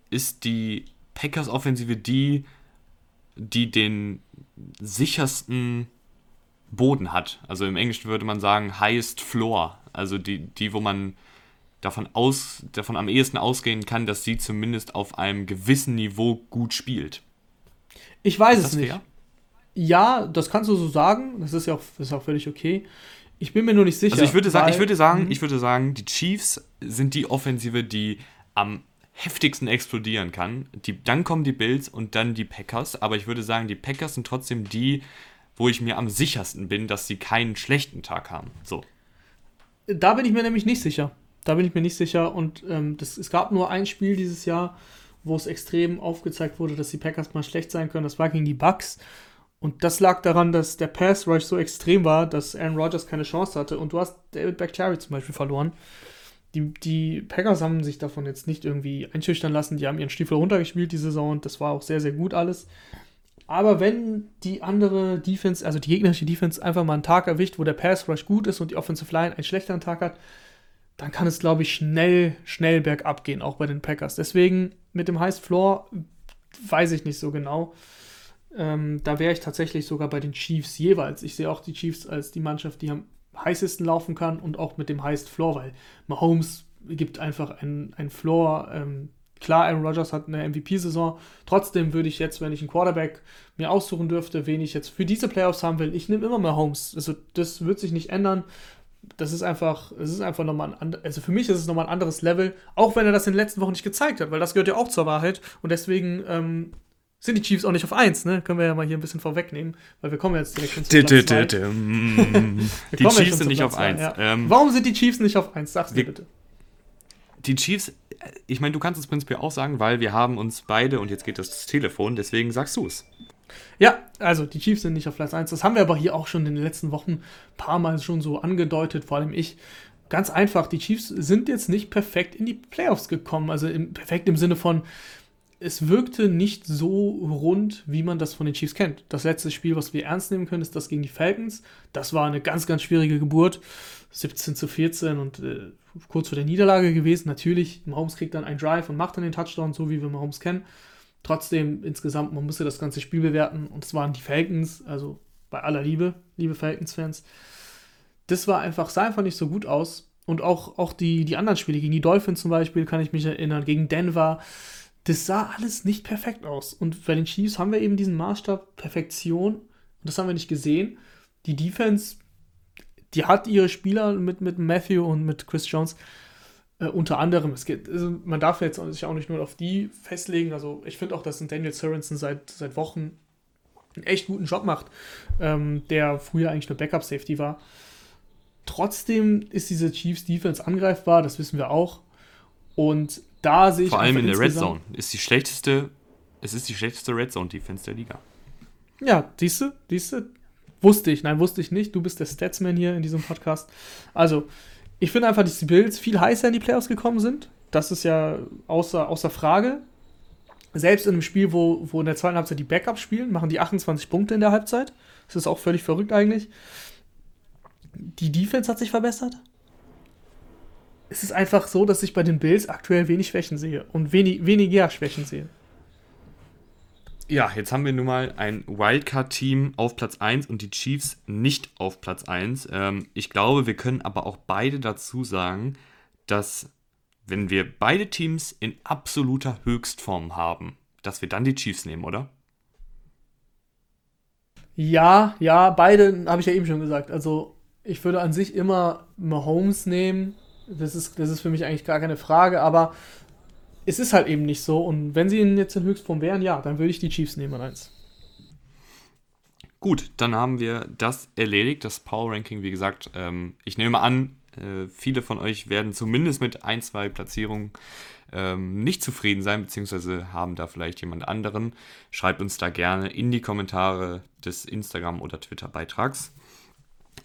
ist die Packers-Offensive die, die den sichersten Boden hat. Also im Englischen würde man sagen highest floor. Also die, die wo man davon, aus, davon am ehesten ausgehen kann, dass sie zumindest auf einem gewissen Niveau gut spielt. Ich weiß es nicht. Fair? Ja, das kannst du so sagen. Das ist ja auch, ist auch völlig okay. Ich bin mir nur nicht sicher. Also ich würde sagen, ich würde sagen, mhm. ich würde sagen, die Chiefs sind die Offensive, die am heftigsten explodieren kann. Die, dann kommen die Bills und dann die Packers. Aber ich würde sagen, die Packers sind trotzdem die, wo ich mir am sichersten bin, dass sie keinen schlechten Tag haben. So. Da bin ich mir nämlich nicht sicher. Da bin ich mir nicht sicher. Und ähm, das, es gab nur ein Spiel dieses Jahr, wo es extrem aufgezeigt wurde, dass die Packers mal schlecht sein können. Das war gegen die Bucks. Und das lag daran, dass der Pass Rush so extrem war, dass Aaron Rodgers keine Chance hatte. Und du hast David Bakhtiari zum Beispiel verloren die, die Packers haben sich davon jetzt nicht irgendwie einschüchtern lassen. Die haben ihren Stiefel runtergespielt die Saison das war auch sehr, sehr gut alles. Aber wenn die andere Defense, also die gegnerische Defense, einfach mal einen Tag erwischt, wo der Pass Rush gut ist und die Offensive Line einen schlechteren Tag hat, dann kann es, glaube ich, schnell, schnell bergab gehen, auch bei den Packers. Deswegen mit dem Highest Floor weiß ich nicht so genau. Ähm, da wäre ich tatsächlich sogar bei den Chiefs jeweils. Ich sehe auch die Chiefs als die Mannschaft, die am heißesten laufen kann und auch mit dem Highest Floor, weil Mahomes gibt einfach einen, Floor. Ähm, klar, Aaron Rodgers hat eine MVP-Saison. Trotzdem würde ich jetzt, wenn ich einen Quarterback mir aussuchen dürfte, wen ich jetzt für diese Playoffs haben will, ich nehme immer Mahomes. Also das wird sich nicht ändern. Das ist einfach, es ist einfach nochmal ein anderes, also für mich ist es nochmal ein anderes Level, auch wenn er das in den letzten Wochen nicht gezeigt hat, weil das gehört ja auch zur Wahrheit. Und deswegen ähm, sind die Chiefs auch nicht auf 1, ne? Können wir ja mal hier ein bisschen vorwegnehmen, weil wir kommen jetzt direkt schon zu Platz zwei. Die Chiefs sind nicht auf 1. Ja. Ähm, Warum sind die Chiefs nicht auf 1? Sag's mir bitte. Die Chiefs, ich meine, du kannst es prinzipiell auch sagen, weil wir haben uns beide, und jetzt geht das Telefon, deswegen sagst du es. Ja, also die Chiefs sind nicht auf Platz 1. Das haben wir aber hier auch schon in den letzten Wochen ein paar Mal schon so angedeutet, vor allem ich. Ganz einfach, die Chiefs sind jetzt nicht perfekt in die Playoffs gekommen. Also im, perfekt im Sinne von, es wirkte nicht so rund, wie man das von den Chiefs kennt. Das letzte Spiel, was wir ernst nehmen können, ist das gegen die Falcons. Das war eine ganz, ganz schwierige Geburt. 17 zu 14 und äh, kurz vor der Niederlage gewesen. Natürlich, Mahomes kriegt dann einen Drive und macht dann den Touchdown, so wie wir Mahomes kennen. Trotzdem, insgesamt, man musste das ganze Spiel bewerten und es waren die Falcons, also bei aller Liebe, liebe Falcons-Fans. Das war einfach, sah einfach nicht so gut aus. Und auch, auch die, die anderen Spiele, gegen die Dolphins zum Beispiel, kann ich mich erinnern, gegen Denver das sah alles nicht perfekt aus. Und bei den Chiefs haben wir eben diesen Maßstab Perfektion. Und das haben wir nicht gesehen. Die Defense, die hat ihre Spieler mit, mit Matthew und mit Chris Jones. Äh, unter anderem, es geht, also man darf jetzt sich auch nicht nur auf die festlegen. Also ich finde auch, dass ein Daniel Sorensen seit, seit Wochen einen echt guten Job macht, ähm, der früher eigentlich nur Backup-Safety war. Trotzdem ist diese Chiefs Defense angreifbar, das wissen wir auch. Und da sehe ich Vor allem in der Red Zone. Ist die schlechteste, es ist die schlechteste Red Zone Defense der Liga. Ja, siehst du, siehst du. Wusste ich, nein, wusste ich nicht. Du bist der Statsman hier in diesem Podcast. Also, ich finde einfach, dass die Bills viel heißer in die Playoffs gekommen sind. Das ist ja außer, außer Frage. Selbst in einem Spiel, wo, wo in der zweiten Halbzeit die Backups spielen, machen die 28 Punkte in der Halbzeit. Das ist auch völlig verrückt eigentlich. Die Defense hat sich verbessert es ist einfach so, dass ich bei den Bills aktuell wenig Schwächen sehe und wenig, weniger Schwächen sehe. Ja, jetzt haben wir nun mal ein Wildcard-Team auf Platz 1 und die Chiefs nicht auf Platz 1. Ähm, ich glaube, wir können aber auch beide dazu sagen, dass wenn wir beide Teams in absoluter Höchstform haben, dass wir dann die Chiefs nehmen, oder? Ja, ja, beide habe ich ja eben schon gesagt. Also ich würde an sich immer Mahomes nehmen, das ist, das ist für mich eigentlich gar keine Frage, aber es ist halt eben nicht so. Und wenn sie jetzt in Höchstform wären, ja, dann würde ich die Chiefs nehmen an 1. Gut, dann haben wir das erledigt, das Power Ranking. Wie gesagt, ähm, ich nehme an, äh, viele von euch werden zumindest mit ein, zwei Platzierungen ähm, nicht zufrieden sein, beziehungsweise haben da vielleicht jemand anderen. Schreibt uns da gerne in die Kommentare des Instagram- oder Twitter-Beitrags.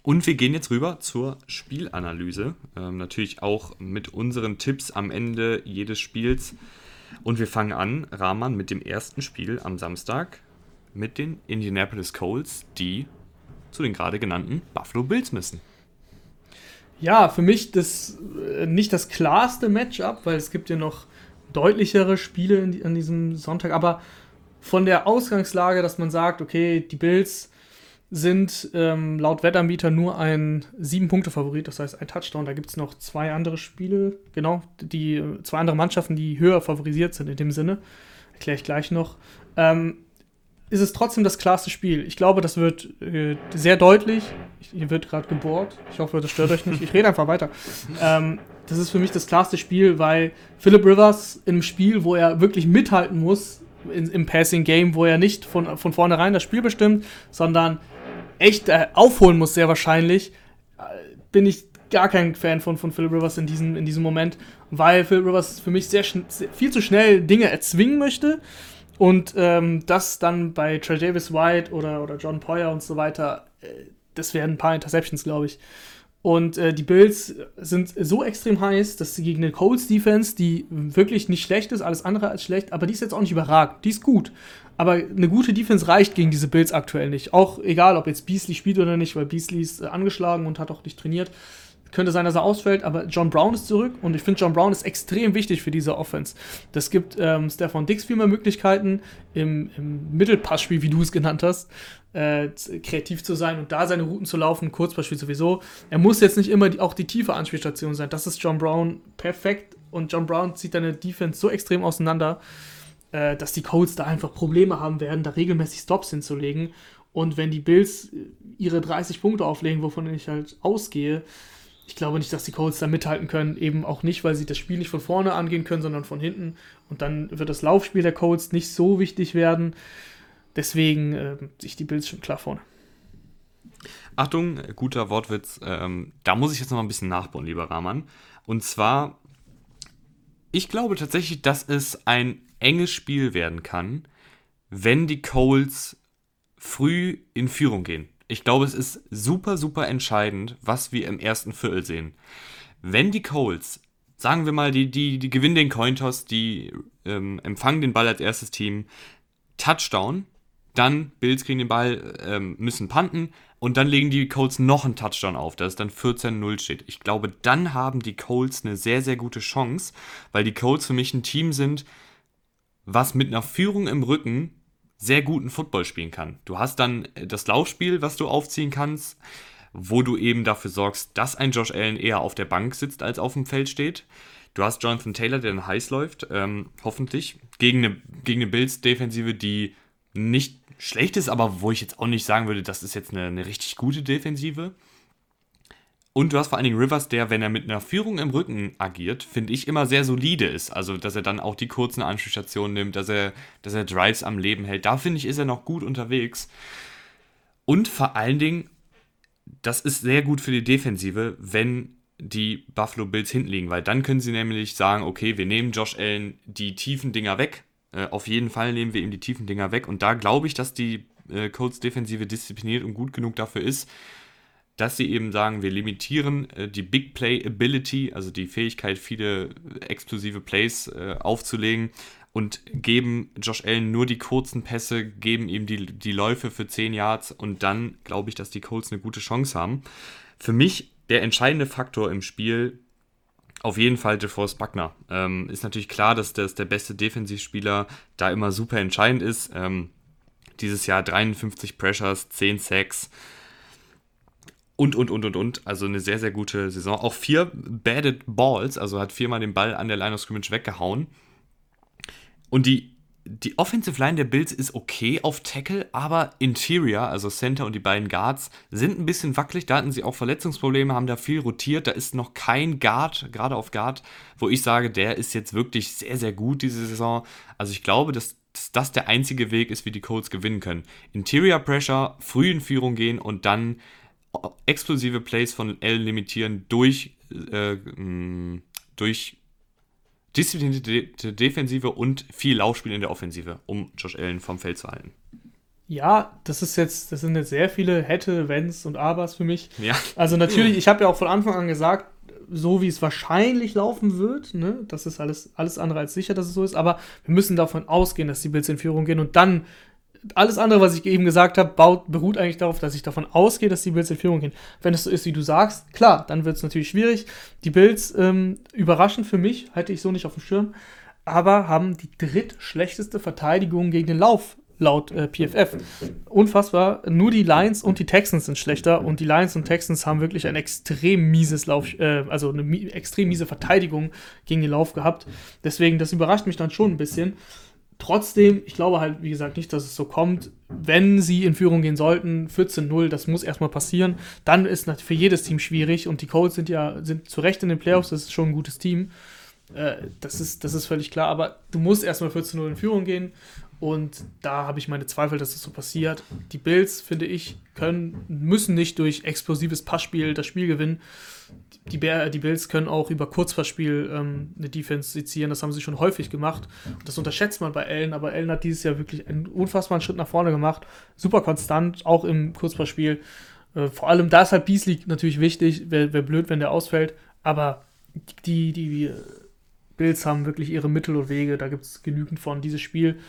Und wir gehen jetzt rüber zur Spielanalyse. Ähm, natürlich auch mit unseren Tipps am Ende jedes Spiels. Und wir fangen an, Rahman, mit dem ersten Spiel am Samstag mit den Indianapolis Colts, die zu den gerade genannten Buffalo Bills müssen. Ja, für mich das äh, nicht das klarste Matchup, weil es gibt ja noch deutlichere Spiele in, an diesem Sonntag, aber von der Ausgangslage, dass man sagt, okay, die Bills sind ähm, laut Wettanbieter nur ein Sieben-Punkte-Favorit, das heißt ein Touchdown. Da gibt es noch zwei andere Spiele, genau, die zwei andere Mannschaften, die höher favorisiert sind in dem Sinne. Erkläre ich gleich noch. Ähm, ist es trotzdem das klarste Spiel. Ich glaube, das wird äh, sehr deutlich. Hier wird gerade gebohrt. Ich hoffe, das stört euch nicht. Ich rede einfach weiter. Ähm, das ist für mich das klarste Spiel, weil Philip Rivers im Spiel, wo er wirklich mithalten muss, in, im Passing Game, wo er nicht von, von vornherein das Spiel bestimmt, sondern echt äh, aufholen muss, sehr wahrscheinlich, äh, bin ich gar kein Fan von, von Phil Rivers in diesem, in diesem Moment, weil Phil Rivers für mich sehr, sehr viel zu schnell Dinge erzwingen möchte und ähm, das dann bei Trey Davis White oder, oder John Poyer und so weiter, äh, das werden ein paar Interceptions, glaube ich. Und äh, die Bills sind so extrem heiß, dass sie gegen eine Colts Defense, die wirklich nicht schlecht ist, alles andere als schlecht, aber die ist jetzt auch nicht überragend. Die ist gut. Aber eine gute Defense reicht gegen diese Bills aktuell nicht. Auch egal, ob jetzt Beasley spielt oder nicht, weil Beasley ist äh, angeschlagen und hat auch nicht trainiert. Könnte sein, dass er ausfällt, aber John Brown ist zurück und ich finde, John Brown ist extrem wichtig für diese Offense. Das gibt ähm, Stefan Dix viel mehr Möglichkeiten im, im Mittelpassspiel, wie du es genannt hast, äh, kreativ zu sein und da seine Routen zu laufen, Kurzpassspiel sowieso. Er muss jetzt nicht immer die, auch die tiefe Anspielstation sein. Das ist John Brown perfekt und John Brown zieht deine Defense so extrem auseinander, äh, dass die Colts da einfach Probleme haben werden, da regelmäßig Stops hinzulegen. Und wenn die Bills ihre 30 Punkte auflegen, wovon ich halt ausgehe, ich glaube nicht, dass die Colts da mithalten können. Eben auch nicht, weil sie das Spiel nicht von vorne angehen können, sondern von hinten. Und dann wird das Laufspiel der Colts nicht so wichtig werden. Deswegen äh, ich die Bills schon klar vorne. Achtung, guter Wortwitz. Ähm, da muss ich jetzt noch mal ein bisschen nachbauen, lieber Rahman. Und zwar, ich glaube tatsächlich, dass es ein enges Spiel werden kann, wenn die Colts früh in Führung gehen. Ich glaube, es ist super, super entscheidend, was wir im ersten Viertel sehen. Wenn die Colts, sagen wir mal, die, die, die gewinnen den Cointoss, die ähm, empfangen den Ball als erstes Team, Touchdown, dann Bills kriegen den Ball, ähm, müssen panten und dann legen die Colts noch einen Touchdown auf, dass es dann 14-0 steht. Ich glaube, dann haben die Colts eine sehr, sehr gute Chance, weil die Colts für mich ein Team sind, was mit einer Führung im Rücken sehr guten Football spielen kann. Du hast dann äh, das Laufspiel, was du aufziehen kannst, wo du eben dafür sorgst, dass ein Josh Allen eher auf der Bank sitzt, als auf dem Feld steht. Du hast Jonathan Taylor, der dann heiß läuft, ähm, hoffentlich, gegen eine, gegen eine Bills-Defensive, die nicht schlecht ist, aber wo ich jetzt auch nicht sagen würde, das ist jetzt eine, eine richtig gute Defensive. Und du hast vor allen Dingen Rivers, der, wenn er mit einer Führung im Rücken agiert, finde ich immer sehr solide ist. Also, dass er dann auch die kurzen Anspielstationen nimmt, dass er, dass er Drives am Leben hält. Da finde ich, ist er noch gut unterwegs. Und vor allen Dingen, das ist sehr gut für die Defensive, wenn die Buffalo Bills hinten liegen, weil dann können sie nämlich sagen, okay, wir nehmen Josh Allen die tiefen Dinger weg. Äh, auf jeden Fall nehmen wir ihm die tiefen Dinger weg. Und da glaube ich, dass die äh, Colts Defensive diszipliniert und gut genug dafür ist, dass sie eben sagen, wir limitieren äh, die Big Play Ability, also die Fähigkeit, viele explosive Plays äh, aufzulegen und geben Josh Allen nur die kurzen Pässe, geben ihm die, die Läufe für 10 Yards und dann glaube ich, dass die Colts eine gute Chance haben. Für mich der entscheidende Faktor im Spiel auf jeden Fall DeForest Buckner. Ähm, ist natürlich klar, dass das der beste Defensivspieler da immer super entscheidend ist. Ähm, dieses Jahr 53 Pressures, 10 Sacks und, und, und, und, und. Also eine sehr, sehr gute Saison. Auch vier Batted Balls, also hat viermal den Ball an der Line of Scrimmage weggehauen. Und die, die Offensive Line der Bills ist okay auf Tackle, aber Interior, also Center und die beiden Guards, sind ein bisschen wackelig. Da hatten sie auch Verletzungsprobleme, haben da viel rotiert. Da ist noch kein Guard, gerade auf Guard, wo ich sage, der ist jetzt wirklich sehr, sehr gut diese Saison. Also ich glaube, dass dass das der einzige Weg ist, wie die Colts gewinnen können. Interior Pressure, früh in Führung gehen und dann explosive Plays von Allen limitieren durch, äh, durch disziplinierte Defensive und viel Laufspiel in der Offensive, um Josh Allen vom Feld zu halten. Ja, das ist jetzt, das sind jetzt sehr viele Hätte, Wenns und Abers für mich. Ja. Also natürlich, ich habe ja auch von Anfang an gesagt, so wie es wahrscheinlich laufen wird, ne, das ist alles, alles andere als sicher, dass es so ist, aber wir müssen davon ausgehen, dass die Bills in Führung gehen und dann alles andere, was ich eben gesagt habe, baut, beruht eigentlich darauf, dass ich davon ausgehe, dass die Bills in Führung gehen. Wenn es so ist, wie du sagst, klar, dann wird es natürlich schwierig. Die Bills, ähm, überraschend für mich, hätte ich so nicht auf dem Schirm, aber haben die drittschlechteste Verteidigung gegen den Lauf laut äh, PFF. Unfassbar. Nur die Lions und die Texans sind schlechter und die Lions und Texans haben wirklich ein extrem mieses Lauf, äh, also eine mi extrem miese Verteidigung gegen den Lauf gehabt. Deswegen, das überrascht mich dann schon ein bisschen. Trotzdem, ich glaube halt, wie gesagt, nicht, dass es so kommt. Wenn sie in Führung gehen sollten, 14-0, das muss erstmal passieren. Dann ist natürlich für jedes Team schwierig und die Colts sind ja sind zu Recht in den Playoffs, das ist schon ein gutes Team. Äh, das, ist, das ist völlig klar, aber du musst erstmal 14-0 in Führung gehen und da habe ich meine Zweifel, dass das so passiert. Die Bills, finde ich, können, müssen nicht durch explosives Passspiel das Spiel gewinnen. Die, Bär, die Bills können auch über Kurzpassspiel ähm, eine Defense sezieren. Das haben sie schon häufig gemacht. Und das unterschätzt man bei Allen, aber Allen hat dieses Jahr wirklich einen unfassbaren Schritt nach vorne gemacht. Super konstant, auch im Kurzpassspiel. Äh, vor allem da ist halt Beasley natürlich wichtig. Wäre wär blöd, wenn der ausfällt. Aber die, die Bills haben wirklich ihre Mittel und Wege. Da gibt es genügend von. Dieses Spiel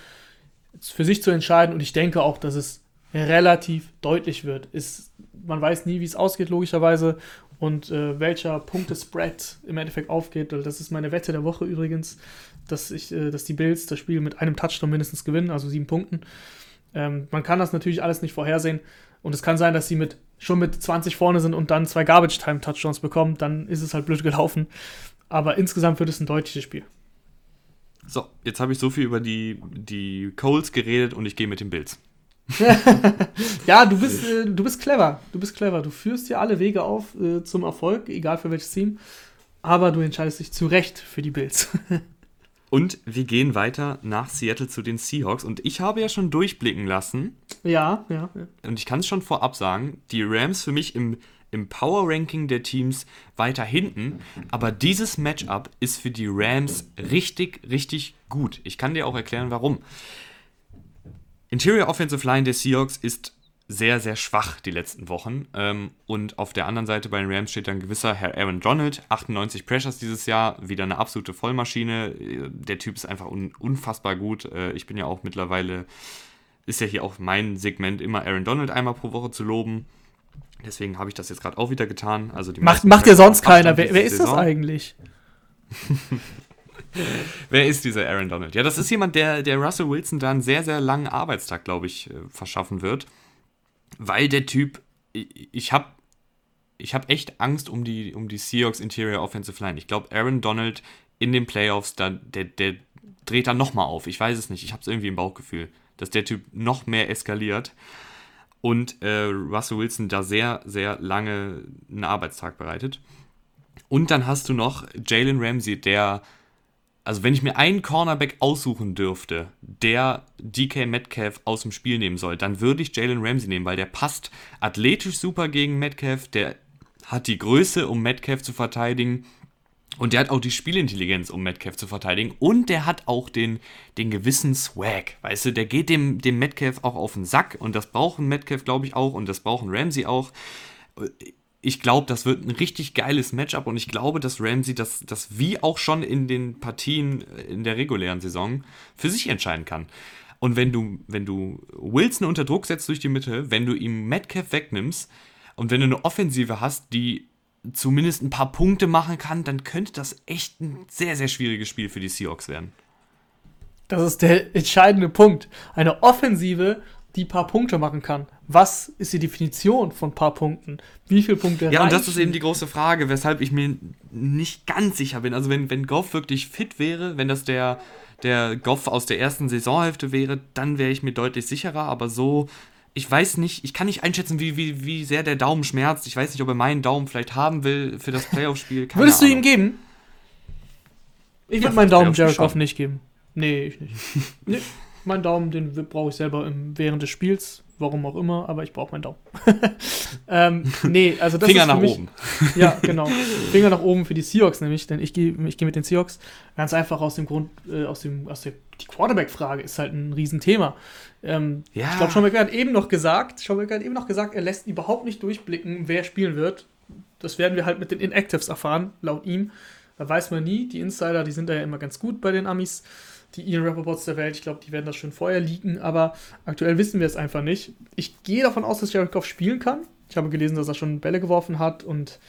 für sich zu entscheiden. Und ich denke auch, dass es relativ deutlich wird. Ist, man weiß nie, wie es ausgeht, logischerweise. Und äh, welcher Punktespread im Endeffekt aufgeht. Das ist meine Wette der Woche übrigens, dass, ich, äh, dass die Bills das Spiel mit einem Touchdown mindestens gewinnen, also sieben Punkten. Ähm, man kann das natürlich alles nicht vorhersehen. Und es kann sein, dass sie mit, schon mit 20 vorne sind und dann zwei Garbage-Time-Touchdowns bekommen. Dann ist es halt blöd gelaufen. Aber insgesamt wird es ein deutliches Spiel. So, jetzt habe ich so viel über die, die Coles geredet und ich gehe mit den Bills. ja, du bist, äh, du bist clever. Du bist clever. Du führst dir alle Wege auf äh, zum Erfolg, egal für welches Team. Aber du entscheidest dich zu Recht für die Bills. Und wir gehen weiter nach Seattle zu den Seahawks. Und ich habe ja schon durchblicken lassen. Ja, ja. ja. Und ich kann es schon vorab sagen, die Rams für mich im, im Power-Ranking der Teams weiter hinten. Aber dieses Matchup ist für die Rams richtig, richtig gut. Ich kann dir auch erklären, warum. Interior Offensive Line der Seahawks ist sehr, sehr schwach die letzten Wochen. Ähm, und auf der anderen Seite bei den Rams steht dann gewisser Herr Aaron Donald, 98 Pressures dieses Jahr, wieder eine absolute Vollmaschine. Der Typ ist einfach un unfassbar gut. Äh, ich bin ja auch mittlerweile, ist ja hier auch mein Segment, immer Aaron Donald einmal pro Woche zu loben. Deswegen habe ich das jetzt gerade auch wieder getan. Also die macht, macht ja sonst keiner. Wer, wer ist Saison. das eigentlich? Wer ist dieser Aaron Donald? Ja, das ist jemand, der, der Russell Wilson da einen sehr, sehr langen Arbeitstag, glaube ich, äh, verschaffen wird weil der Typ, ich habe ich hab echt Angst um die, um die Seahawks Interior Offensive Line. Ich glaube, Aaron Donald in den Playoffs, da, der, der dreht dann nochmal auf. Ich weiß es nicht. Ich habe es irgendwie im Bauchgefühl, dass der Typ noch mehr eskaliert und äh, Russell Wilson da sehr, sehr lange einen Arbeitstag bereitet. Und dann hast du noch Jalen Ramsey, der also wenn ich mir einen Cornerback aussuchen dürfte, der DK Metcalf aus dem Spiel nehmen soll, dann würde ich Jalen Ramsey nehmen, weil der passt athletisch super gegen Metcalf, der hat die Größe, um Metcalf zu verteidigen und der hat auch die Spielintelligenz, um Metcalf zu verteidigen. Und der hat auch den, den gewissen Swag, weißt du, der geht dem, dem Metcalf auch auf den Sack. Und das brauchen Metcalf, glaube ich, auch. Und das brauchen Ramsey auch. Ich glaube, das wird ein richtig geiles Matchup. Und ich glaube, dass Ramsey das, das wie auch schon in den Partien in der regulären Saison für sich entscheiden kann. Und wenn du, wenn du Wilson unter Druck setzt durch die Mitte, wenn du ihm Metcalf wegnimmst und wenn du eine Offensive hast, die zumindest ein paar Punkte machen kann, dann könnte das echt ein sehr, sehr schwieriges Spiel für die Seahawks werden. Das ist der entscheidende Punkt. Eine Offensive, die paar Punkte machen kann. Was ist die Definition von paar Punkten? Wie viele Punkte Ja, reichen? und das ist eben die große Frage, weshalb ich mir nicht ganz sicher bin. Also wenn, wenn Goff wirklich fit wäre, wenn das der, der Goff aus der ersten Saisonhälfte wäre, dann wäre ich mir deutlich sicherer. Aber so, ich weiß nicht, ich kann nicht einschätzen, wie, wie, wie sehr der Daumen schmerzt. Ich weiß nicht, ob er meinen Daumen vielleicht haben will für das Playoff-Spiel. Würdest Ahnung. du ihm geben? Ich würde meinen Daumen Jared Goff nicht geben. Nee, ich nicht. nee. Mein Daumen, den brauche ich selber im, während des Spiels, warum auch immer, aber ich brauche meinen Daumen. ähm, nee, also das Finger ist nach mich, oben. Ja, genau. Finger nach oben für die Seahawks nämlich, denn ich gehe ich geh mit den Seahawks ganz einfach aus dem Grund, äh, aus dem, aus der, die Quarterback-Frage ist halt ein Riesenthema. Ähm, ja. Ich glaube, Sean McVay hat eben noch gesagt, Sean McVay hat eben noch gesagt, er lässt überhaupt nicht durchblicken, wer spielen wird. Das werden wir halt mit den Inactives erfahren, laut ihm. Da weiß man nie. Die Insider, die sind da ja immer ganz gut bei den Amis die Ian Rappaports der Welt. Ich glaube, die werden das schon vorher leaken, aber aktuell wissen wir es einfach nicht. Ich gehe davon aus, dass Jared Goff spielen kann. Ich habe gelesen, dass er schon Bälle geworfen hat und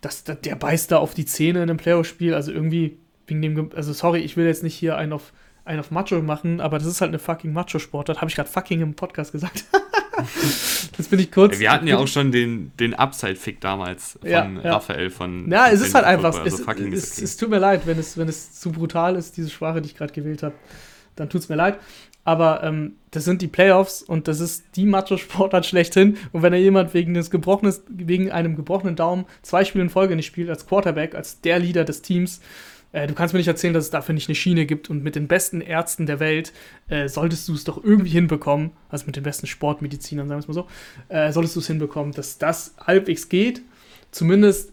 dass, der beißt da auf die Zähne in einem Playoff-Spiel. Also irgendwie wegen dem, also sorry, ich will jetzt nicht hier einen auf, einen auf Macho machen, aber das ist halt eine fucking Macho-Sportart. Habe ich gerade fucking im Podcast gesagt. Jetzt bin ich kurz. Wir hatten ja auch schon den, den Upside-Fick damals von ja, ja. Raphael von. Ja, es ist halt einfach. Also es, es, okay. es, tut mir leid, wenn es, wenn es zu brutal ist, diese Sprache, die ich gerade gewählt habe. Dann tut es mir leid. Aber ähm, das sind die Playoffs und das ist die Macho-Sportart schlechthin. Und wenn er jemand wegen, des gebrochenes, wegen einem gebrochenen Daumen zwei Spiele in Folge nicht spielt, als Quarterback, als der Leader des Teams, äh, du kannst mir nicht erzählen, dass es dafür nicht eine Schiene gibt und mit den besten Ärzten der Welt äh, solltest du es doch irgendwie hinbekommen, also mit den besten Sportmedizinern, sagen wir es mal so, äh, solltest du es hinbekommen, dass das halbwegs geht, zumindest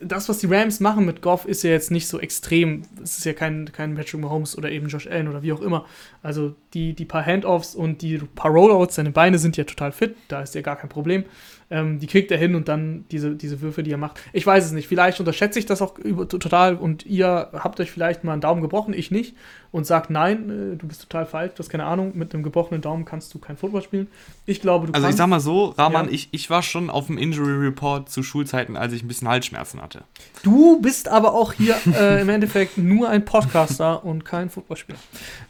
das, was die Rams machen mit Goff, ist ja jetzt nicht so extrem. Es ist ja kein, kein Patrick Mahomes oder eben Josh Allen oder wie auch immer. Also die, die paar Handoffs und die paar Rollouts, seine Beine sind ja total fit, da ist ja gar kein Problem. Ähm, die kriegt er hin und dann diese, diese Würfe, die er macht. Ich weiß es nicht. Vielleicht unterschätze ich das auch über, total und ihr habt euch vielleicht mal einen Daumen gebrochen, ich nicht. Und sagt, nein, äh, du bist total falsch, du hast keine Ahnung, mit einem gebrochenen Daumen kannst du kein Football spielen. Ich glaube, du Also kannst. ich sag mal so, Rahman, ja. ich, ich war schon auf dem Injury Report zu Schulzeiten, als ich ein bisschen Halsschmerzen hatte. Du bist aber auch hier äh, im Endeffekt nur ein Podcaster und kein Footballspieler.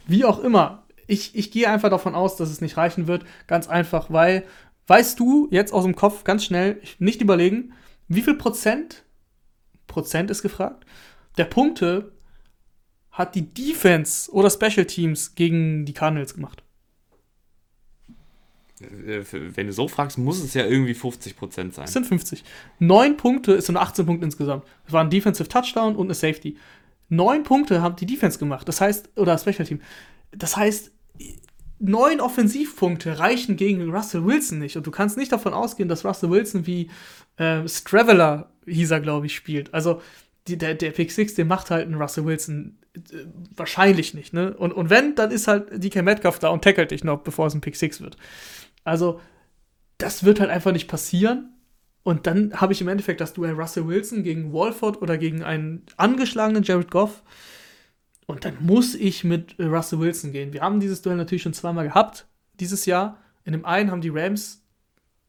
Wie auch immer. Ich, ich gehe einfach davon aus, dass es nicht reichen wird. Ganz einfach, weil Weißt du jetzt aus dem Kopf ganz schnell, nicht überlegen, wie viel Prozent, Prozent ist gefragt, der Punkte hat die Defense oder Special Teams gegen die Cardinals gemacht? Äh, wenn du so fragst, muss es ja irgendwie 50% sein. Es sind 50. Neun Punkte ist so 18 Punkte insgesamt. Es war ein Defensive Touchdown und eine Safety. Neun Punkte haben die Defense gemacht. Das heißt, oder das Special Team. Das heißt, neun Offensivpunkte reichen gegen Russell Wilson nicht. Und du kannst nicht davon ausgehen, dass Russell Wilson wie äh, Straveller, hieß er, glaube ich, spielt. Also die, der, der Pick 6, den macht halt ein Russell Wilson äh, wahrscheinlich nicht. Ne? Und, und wenn, dann ist halt DK Metcalf da und tackelt dich noch, bevor es ein Pick 6 wird. Also das wird halt einfach nicht passieren. Und dann habe ich im Endeffekt das Duell Russell Wilson gegen Walford oder gegen einen angeschlagenen Jared Goff. Und dann muss ich mit Russell Wilson gehen. Wir haben dieses Duell natürlich schon zweimal gehabt dieses Jahr. In dem einen haben die Rams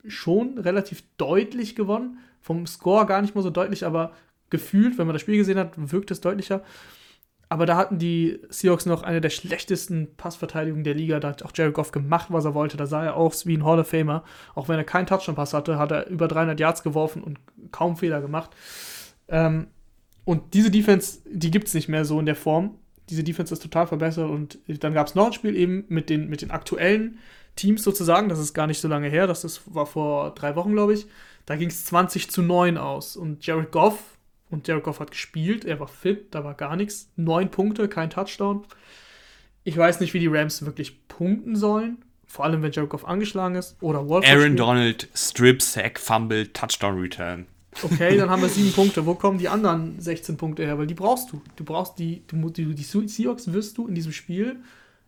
schon relativ deutlich gewonnen. Vom Score gar nicht mal so deutlich, aber gefühlt, wenn man das Spiel gesehen hat, wirkt es deutlicher. Aber da hatten die Seahawks noch eine der schlechtesten Passverteidigungen der Liga. Da hat auch Jared Goff gemacht, was er wollte. Da sah er aus wie ein Hall of Famer. Auch wenn er keinen Touchdown-Pass hatte, hat er über 300 Yards geworfen und kaum Fehler gemacht. Ähm, und diese Defense, die gibt es nicht mehr so in der Form diese Defense ist total verbessert und dann gab es noch ein Spiel eben mit den, mit den aktuellen Teams sozusagen, das ist gar nicht so lange her, das ist, war vor drei Wochen, glaube ich. Da ging es 20 zu 9 aus und Jared Goff, und Jared Goff hat gespielt, er war fit, da war gar nichts. Neun Punkte, kein Touchdown. Ich weiß nicht, wie die Rams wirklich punkten sollen. Vor allem, wenn Jared Goff angeschlagen ist. Oder Wolf. Aaron spielt. Donald, Strip, Sack, Fumble, Touchdown Return. Okay, dann haben wir sieben Punkte. Wo kommen die anderen 16 Punkte her? Weil die brauchst du. Du brauchst die, die, die, die Seahawks wirst du in diesem Spiel,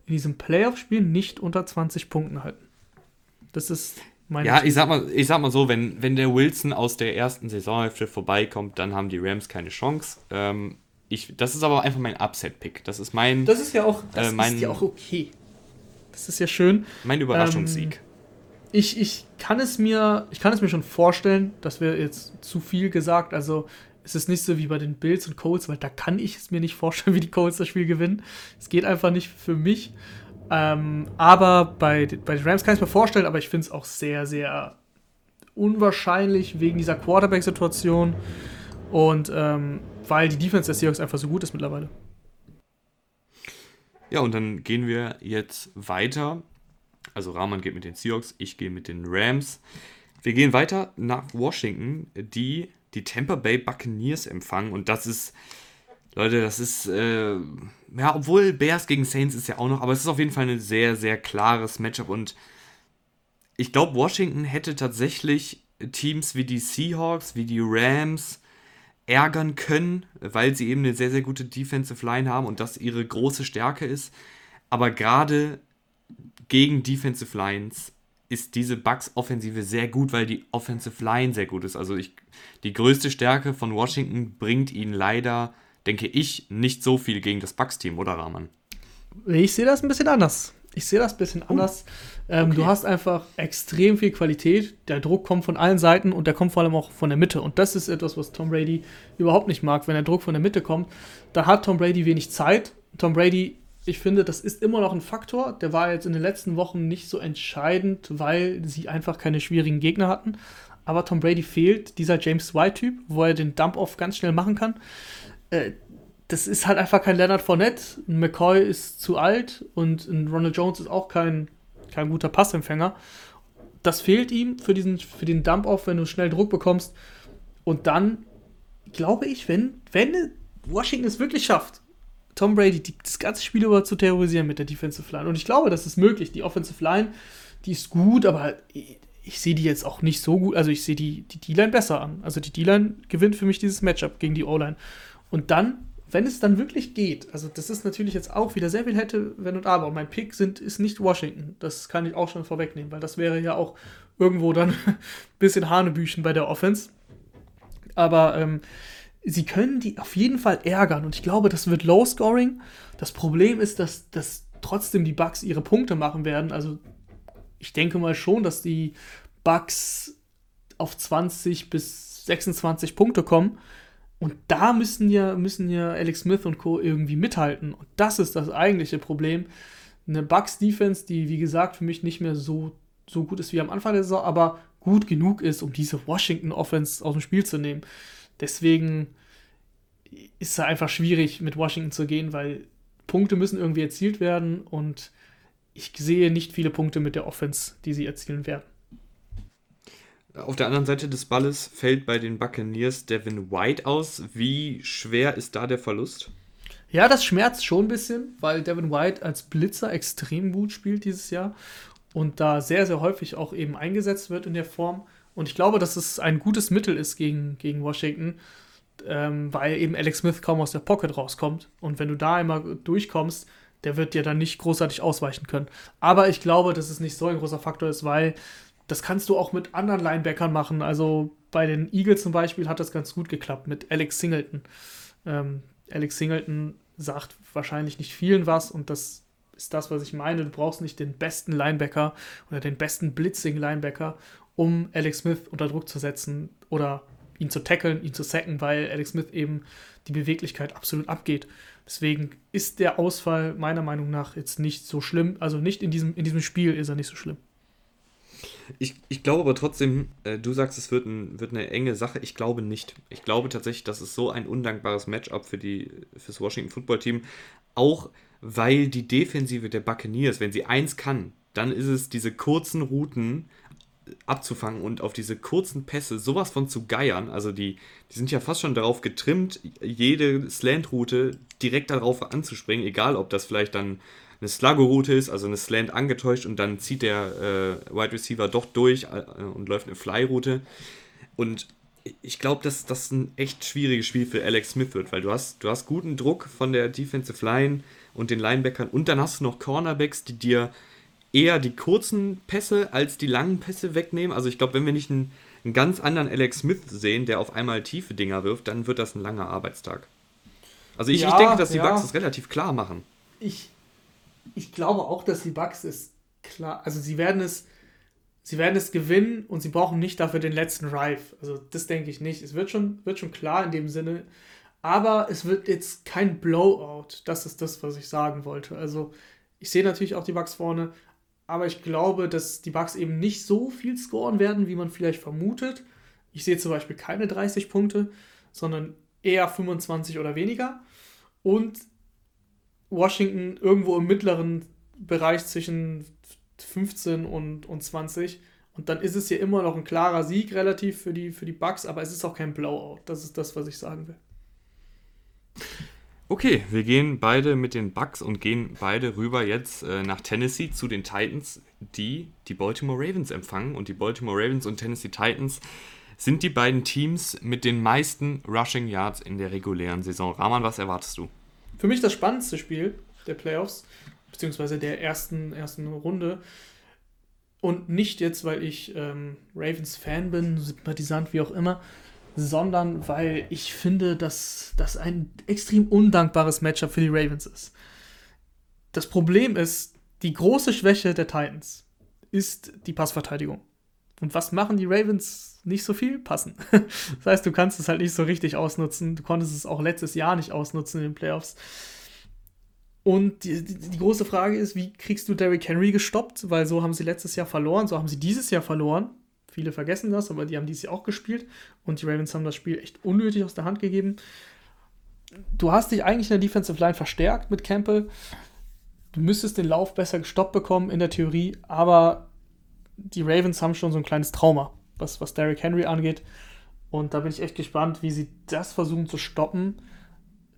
in diesem Playoff-Spiel nicht unter 20 Punkten halten. Das ist meine Ja, ich sag, mal, ich sag mal so, wenn, wenn der Wilson aus der ersten Saisonhälfte vorbeikommt, dann haben die Rams keine Chance. Ähm, ich, das ist aber einfach mein Upset-Pick. Das ist mein. Das ist ja auch, das äh, mein, ist ja auch okay. Das ist ja schön. Mein Überraschungssieg. Ähm, ich, ich kann es mir, ich kann es mir schon vorstellen, das wäre jetzt zu viel gesagt. Also es ist nicht so wie bei den Bills und Colts, weil da kann ich es mir nicht vorstellen, wie die Colts das Spiel gewinnen. Es geht einfach nicht für mich. Ähm, aber bei, bei den Rams kann ich es mir vorstellen, aber ich finde es auch sehr, sehr unwahrscheinlich wegen dieser Quarterback-Situation und ähm, weil die Defense der Seahawks einfach so gut ist mittlerweile. Ja, und dann gehen wir jetzt weiter also Rahman geht mit den Seahawks, ich gehe mit den Rams. Wir gehen weiter nach Washington, die die Tampa Bay Buccaneers empfangen. Und das ist, Leute, das ist, äh, ja, obwohl Bears gegen Saints ist ja auch noch, aber es ist auf jeden Fall ein sehr, sehr klares Matchup. Und ich glaube, Washington hätte tatsächlich Teams wie die Seahawks, wie die Rams ärgern können, weil sie eben eine sehr, sehr gute Defensive Line haben und das ihre große Stärke ist. Aber gerade gegen Defensive Lines ist diese Bucks-Offensive sehr gut, weil die Offensive Line sehr gut ist. Also ich, die größte Stärke von Washington bringt ihnen leider, denke ich, nicht so viel gegen das Bucks-Team, oder Rahman? Ich sehe das ein bisschen anders. Ich sehe das ein bisschen anders. Ähm, okay. Du hast einfach extrem viel Qualität. Der Druck kommt von allen Seiten und der kommt vor allem auch von der Mitte. Und das ist etwas, was Tom Brady überhaupt nicht mag. Wenn der Druck von der Mitte kommt, da hat Tom Brady wenig Zeit. Tom Brady ich finde, das ist immer noch ein Faktor. Der war jetzt in den letzten Wochen nicht so entscheidend, weil sie einfach keine schwierigen Gegner hatten. Aber Tom Brady fehlt dieser James White-Typ, wo er den Dump-Off ganz schnell machen kann. Äh, das ist halt einfach kein Leonard Fournette. Ein McCoy ist zu alt und ein Ronald Jones ist auch kein, kein guter Passempfänger. Das fehlt ihm für, diesen, für den Dump-Off, wenn du schnell Druck bekommst. Und dann glaube ich, wenn, wenn Washington es wirklich schafft, Tom Brady die, das ganze Spiel über zu terrorisieren mit der Defensive Line. Und ich glaube, das ist möglich. Die Offensive Line, die ist gut, aber ich sehe die jetzt auch nicht so gut. Also ich sehe die, die D-Line besser an. Also die D-Line gewinnt für mich dieses Matchup gegen die O-Line. Und dann, wenn es dann wirklich geht, also das ist natürlich jetzt auch wieder sehr viel hätte, wenn und aber. Und mein Pick sind, ist nicht Washington. Das kann ich auch schon vorwegnehmen, weil das wäre ja auch irgendwo dann ein bisschen Hanebüchen bei der Offense. Aber ähm, sie können die auf jeden Fall ärgern. Und ich glaube, das wird Low Scoring. Das Problem ist, dass, dass trotzdem die Bugs ihre Punkte machen werden. Also ich denke mal schon, dass die Bugs auf 20 bis 26 Punkte kommen. Und da müssen ja, müssen ja Alex Smith und Co. irgendwie mithalten. Und das ist das eigentliche Problem. Eine Bugs-Defense, die, wie gesagt, für mich nicht mehr so, so gut ist wie am Anfang der Saison, aber gut genug ist, um diese Washington-Offense aus dem Spiel zu nehmen. Deswegen ist es einfach schwierig, mit Washington zu gehen, weil Punkte müssen irgendwie erzielt werden und ich sehe nicht viele Punkte mit der Offense, die sie erzielen werden. Auf der anderen Seite des Balles fällt bei den Buccaneers Devin White aus. Wie schwer ist da der Verlust? Ja, das schmerzt schon ein bisschen, weil Devin White als Blitzer extrem gut spielt dieses Jahr und da sehr, sehr häufig auch eben eingesetzt wird in der Form. Und ich glaube, dass es ein gutes Mittel ist gegen, gegen Washington, ähm, weil eben Alex Smith kaum aus der Pocket rauskommt. Und wenn du da einmal durchkommst, der wird dir dann nicht großartig ausweichen können. Aber ich glaube, dass es nicht so ein großer Faktor ist, weil das kannst du auch mit anderen Linebackern machen. Also bei den Eagles zum Beispiel hat das ganz gut geklappt mit Alex Singleton. Ähm, Alex Singleton sagt wahrscheinlich nicht vielen was und das ist das, was ich meine. Du brauchst nicht den besten Linebacker oder den besten Blitzing-Linebacker, um Alex Smith unter Druck zu setzen oder ihn zu tackeln, ihn zu sacken, weil Alex Smith eben die Beweglichkeit absolut abgeht. Deswegen ist der Ausfall meiner Meinung nach jetzt nicht so schlimm. Also nicht in diesem, in diesem Spiel ist er nicht so schlimm. Ich, ich glaube aber trotzdem, äh, du sagst, es wird, ein, wird eine enge Sache. Ich glaube nicht. Ich glaube tatsächlich, das ist so ein undankbares Matchup für die, fürs Washington Football Team. Auch weil die Defensive der Buccaneers, wenn sie eins kann, dann ist es diese kurzen Routen abzufangen und auf diese kurzen Pässe sowas von zu geiern. Also die, die sind ja fast schon darauf getrimmt, jede Slant-Route direkt darauf anzuspringen, egal ob das vielleicht dann eine Sluggo-Route ist, also eine Slant angetäuscht und dann zieht der äh, Wide Receiver doch durch äh, und läuft eine Fly-Route. Und ich glaube, dass das ein echt schwieriges Spiel für Alex Smith wird, weil du hast, du hast guten Druck von der Defensive Line und den Linebackern und dann hast du noch Cornerbacks, die dir eher die kurzen Pässe als die langen Pässe wegnehmen. Also ich glaube, wenn wir nicht einen, einen, ganz anderen Alex Smith sehen, der auf einmal tiefe Dinger wirft, dann wird das ein langer Arbeitstag. Also ich, ja, ich denke, dass die ja. Bugs das relativ klar machen. Ich, ich glaube auch, dass die Bugs es klar, also sie werden es, sie werden es gewinnen und sie brauchen nicht dafür den letzten Drive. Also das denke ich nicht. Es wird schon, wird schon klar in dem Sinne, aber es wird jetzt kein Blowout. Das ist das, was ich sagen wollte. Also ich sehe natürlich auch die Bugs vorne, aber ich glaube, dass die Bugs eben nicht so viel scoren werden, wie man vielleicht vermutet. Ich sehe zum Beispiel keine 30 Punkte, sondern eher 25 oder weniger. Und Washington irgendwo im mittleren Bereich zwischen 15 und, und 20. Und dann ist es ja immer noch ein klarer Sieg relativ für die, für die Bucks, aber es ist auch kein Blowout. Das ist das, was ich sagen will. Okay, wir gehen beide mit den Bucks und gehen beide rüber jetzt äh, nach Tennessee zu den Titans, die die Baltimore Ravens empfangen. Und die Baltimore Ravens und Tennessee Titans sind die beiden Teams mit den meisten Rushing Yards in der regulären Saison. Rahman, was erwartest du? Für mich das spannendste Spiel der Playoffs, beziehungsweise der ersten, ersten Runde. Und nicht jetzt, weil ich ähm, Ravens-Fan bin, Sympathisant, wie auch immer, sondern weil ich finde, dass das ein extrem undankbares Matchup für die Ravens ist. Das Problem ist, die große Schwäche der Titans ist die Passverteidigung. Und was machen die Ravens? Nicht so viel passen. Das heißt, du kannst es halt nicht so richtig ausnutzen. Du konntest es auch letztes Jahr nicht ausnutzen in den Playoffs. Und die, die, die, große Frage ist, wie kriegst du Derrick Henry gestoppt? Weil so haben sie letztes Jahr verloren, so haben sie dieses Jahr verloren. Viele vergessen das, aber die haben dieses Jahr auch gespielt und die Ravens haben das Spiel echt unnötig aus der Hand gegeben. Du hast dich eigentlich in der Defensive Line verstärkt mit Campbell. Du müsstest den Lauf besser gestoppt bekommen in der Theorie, aber die Ravens haben schon so ein kleines Trauma, was, was Derrick Henry angeht. Und da bin ich echt gespannt, wie sie das versuchen zu stoppen.